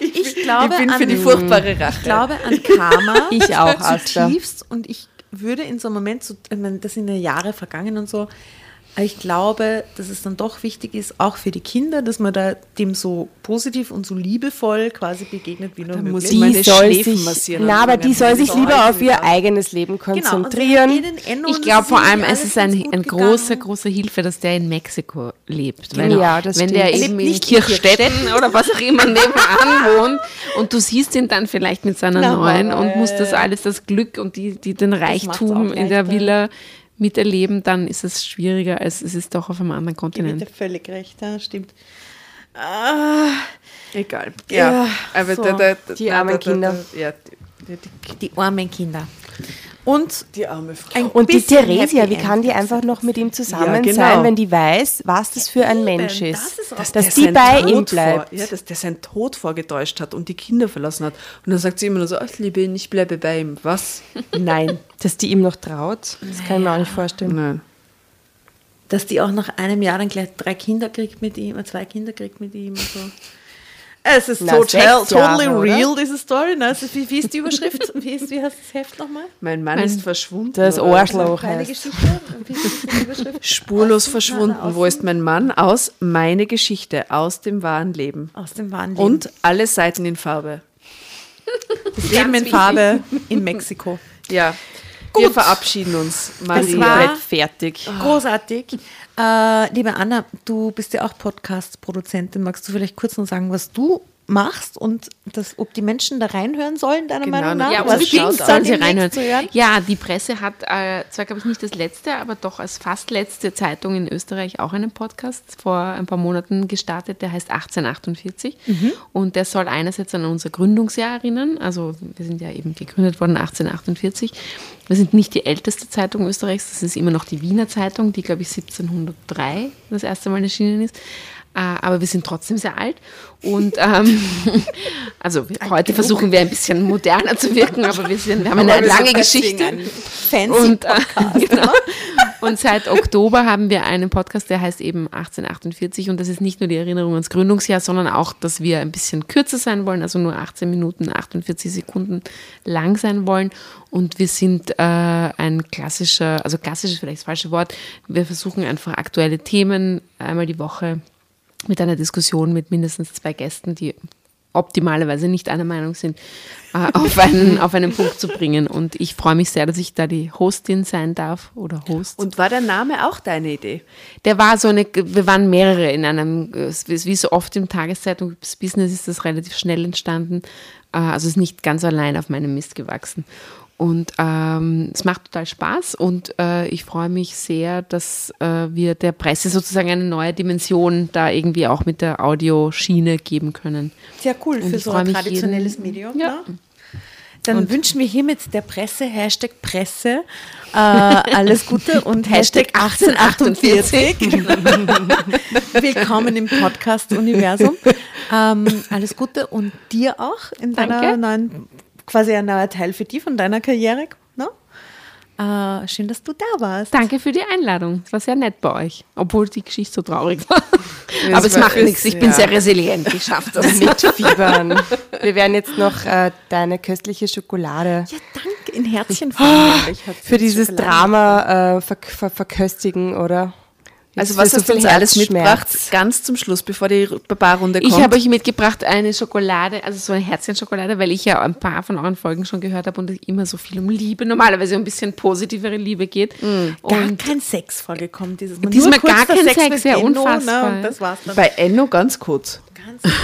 Ich glaube, ich bin für an, die furchtbare Rache. Ich glaube an Karma. Ich auch, zutiefst. Und ich würde in so einem Moment, so, ich meine, das sind ja Jahre vergangen und so, aber ich glaube, dass es dann doch wichtig ist, auch für die Kinder, dass man da dem so positiv und so liebevoll quasi begegnet wie nur Da muss möglich. ich meine die soll sich, massieren na, aber die soll sich lieber auf ihr eigenes Leben Genau, konzentrieren. Enno Ich glaube vor allem, es ist ein, ganz gut ein großer, großer Hilfe, dass der in Mexiko lebt. Weil, Ja, das wenn stimmt. der Er eben in nicht in Kirchstetten oder was auch immer nebenan wohnt und du siehst ihn dann vielleicht mit seiner Na, neuen und musst das ja. alles, das Glück und die, die den Reichtum in der. Villa miterleben, dann ist es schwieriger, als es ist doch auf einem anderen Gebe ich Kontinent. völlig recht, ja, stimmt. Ah, Egal. Ja, Ja, aber so. der, der, der, Die armen der, der, Kinder. Der, ja, die, die, die armen Kinder. Und die arme Frau. ein Und die Theresia, wie kann die einfach noch mit ihm zusammen Ja, genau. sein, wenn die weiß, was das für ein Mensch ist? das ist dass der die bei Tod ihm Vor, bleibt. ja, dass der seinen Tod vorgetäuscht hat und die Kinder verlassen hat. Und dann sagt sie immer nur so, ach, ich liebe ihn, ich bleibe bei ihm. Was? Nein, dass die ihm noch traut, das kann ich mir auch nicht vorstellen. Nein. Dass die auch nach einem Jahr dann gleich drei Kinder kriegt mit ihm, äh, zwei Kinder kriegt mit ihm und so. Es ist Na, total, Jahre, totally oder? real, diese Story. Ne? Also, wie, wie ist die Überschrift? Wie, ist, wie heißt das Heft nochmal? Mein Mann Mein- ist verschwunden. Das? Arschloch heißt. Geschichte. Wie ist die Überschrift? Spurlos Außen- verschwunden. na, Wo ist mein Mann? Aus meine Geschichte, aus dem wahren Leben. Aus dem wahren Leben. Und alle Seiten in Farbe. das Leben in Farbe in Mexiko. Ja. Wir verabschieden uns. War- Komplett fertig. Großartig. Äh, liebe Anna, du bist ja auch Podcast-Produzentin. Magst du vielleicht kurz noch sagen, was du machst und das, ob die Menschen da reinhören sollen, deiner Genau, Meinung nach? Ja, was Shoutout. dann Sie reinhören. zu hören? Ja, die Presse hat äh, zwar, glaube ich, nicht das letzte, aber doch als fast letzte Zeitung in Österreich auch einen Podcast vor ein paar Monaten gestartet, der heißt 1848. Und der soll einerseits an unser Gründungsjahr erinnern. Also wir sind ja eben gegründet worden 1848. Wir sind nicht die älteste Zeitung Österreichs, das ist immer noch die Wiener Zeitung, die, glaube ich, 1703 das erste Mal erschienen ist. Äh, aber wir sind trotzdem sehr alt. Und ähm, also heute versuchen wir ein bisschen moderner zu wirken, aber wir, sind, wir haben eine lange Geschichte. Fancy Und, äh, genau. und seit Oktober haben wir einen Podcast, der heißt eben 1848 und das ist nicht nur die Erinnerung ans Gründungsjahr, sondern auch, dass wir ein bisschen kürzer sein wollen, also nur 18 Minuten, 48 Sekunden lang sein wollen und wir sind äh, ein klassischer, also klassisch ist vielleicht das falsche Wort, wir versuchen einfach aktuelle Themen einmal die Woche mit einer Diskussion mit mindestens zwei Gästen, die optimalerweise nicht einer Meinung sind, äh, auf, einen, auf einen Punkt zu bringen. Und ich freue mich sehr, dass ich da die Hostin sein darf oder Host. Und war der Name auch deine Idee? Der war so eine, wir waren mehrere in einem, wie so oft im Tageszeitungsbusiness ist das relativ schnell entstanden. Äh, also ist nicht ganz allein auf meinem Mist gewachsen. Und ähm, es macht total Spaß und äh, ich freue mich sehr, dass äh, wir der Presse sozusagen eine neue Dimension da irgendwie auch mit der Audioschiene geben können. Sehr cool Und für so ein traditionelles jeden- Medium. Ja. Ne? Dann wünschen wir hiermit der Presse, Hashtag Presse, äh, alles Gute und Hashtag 1848. Willkommen im Podcast-Universum. Ähm, alles Gute und dir auch in deiner Danke. neuen, quasi ein neuer Teil für dich von deiner Karriere. Ne? Äh, schön, dass du da warst. Danke für die Einladung. Es war sehr nett bei euch, obwohl die Geschichte so traurig war. Aber es macht nichts. Ich bin ja. sehr resilient. Ich schaffe das. Mitfiebern. Wir werden jetzt noch äh, deine köstliche Schokolade Ja, danke. In Herzchen für dieses Drama äh, ver ver verköstigen, oder? Also was für hast du uns alles mitgebracht? Ganz zum Schluss, bevor die Barbarrunde kommt. Ich habe euch mitgebracht eine Schokolade, also so eine Herzchenschokolade, weil ich ja ein paar von euren Folgen schon gehört habe und es immer so viel um Liebe, normalerweise um ein bisschen positivere Liebe geht. Gar Und kein Sex vorgekommen dieses Mal. Diesmal Nur kurz gar kein Sex Sex, mit ja, Enno, unfassbar. Ne? Und das war's dann. bei Enno ganz kurz.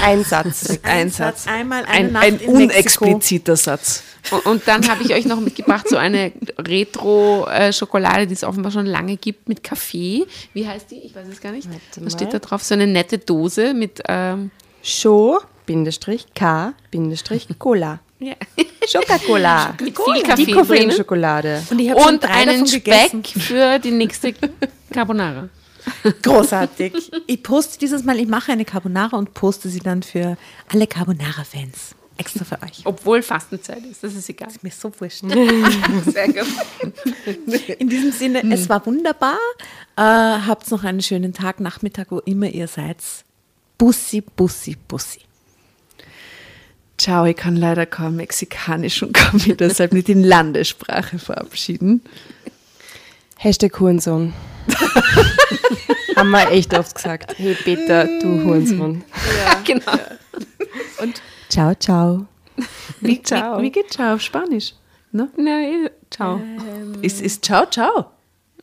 Ein Satz. Ein Satz. Einmal eine Ein, Nacht ein in Mexiko. unexpliziter Satz. Und, und dann habe ich euch noch mitgebracht so eine Retro-Schokolade, die es offenbar schon lange gibt, mit Kaffee. Wie heißt die? Ich weiß es gar nicht. Was steht da drauf? So eine nette Dose mit. Ähm, Show, Bindestrich, K, Bindestrich, Cola. ja. Schokacola. mit viel Kaffee Die drin. Koffeinschokolade. Und ich habe schon Und drei einen davon Speck gegessen. für die nächste Carbonara. Großartig. Ich poste dieses Mal, ich mache eine Carbonara und poste sie dann für alle Carbonara-Fans. Extra für euch. Obwohl Fastenzeit ist, das ist egal. Mir ist so wurscht. Sehr gut. In diesem Sinne, es war wunderbar. Äh, habt noch einen schönen Tag, Nachmittag, wo immer ihr seid. Bussi, Bussi, Bussi. Ciao, ich kann leider kaum Mexikanisch und kann mich deshalb nicht in Landessprache verabschieden. Hashtag Hurensohn. Haben wir echt oft gesagt. Hey Peter, du Hurensohn. genau. Ciao, ciao. Wie, Ciao. Wie, wie geht Ciao auf Spanisch? Ne? Nein, ciao. Ist, ist Ciao, Ciao.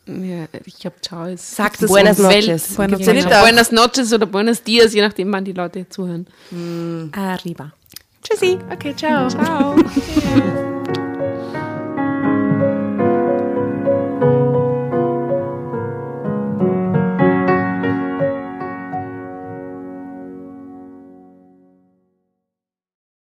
Ja, ich glaube, ciao ist. Sagt es Buenas noches. Buenas Genau. noches. Buenas noches oder buenos dias, je nachdem, wann die Leute zuhören. Arriba. Tschüssi. Okay, ciao. Ciao.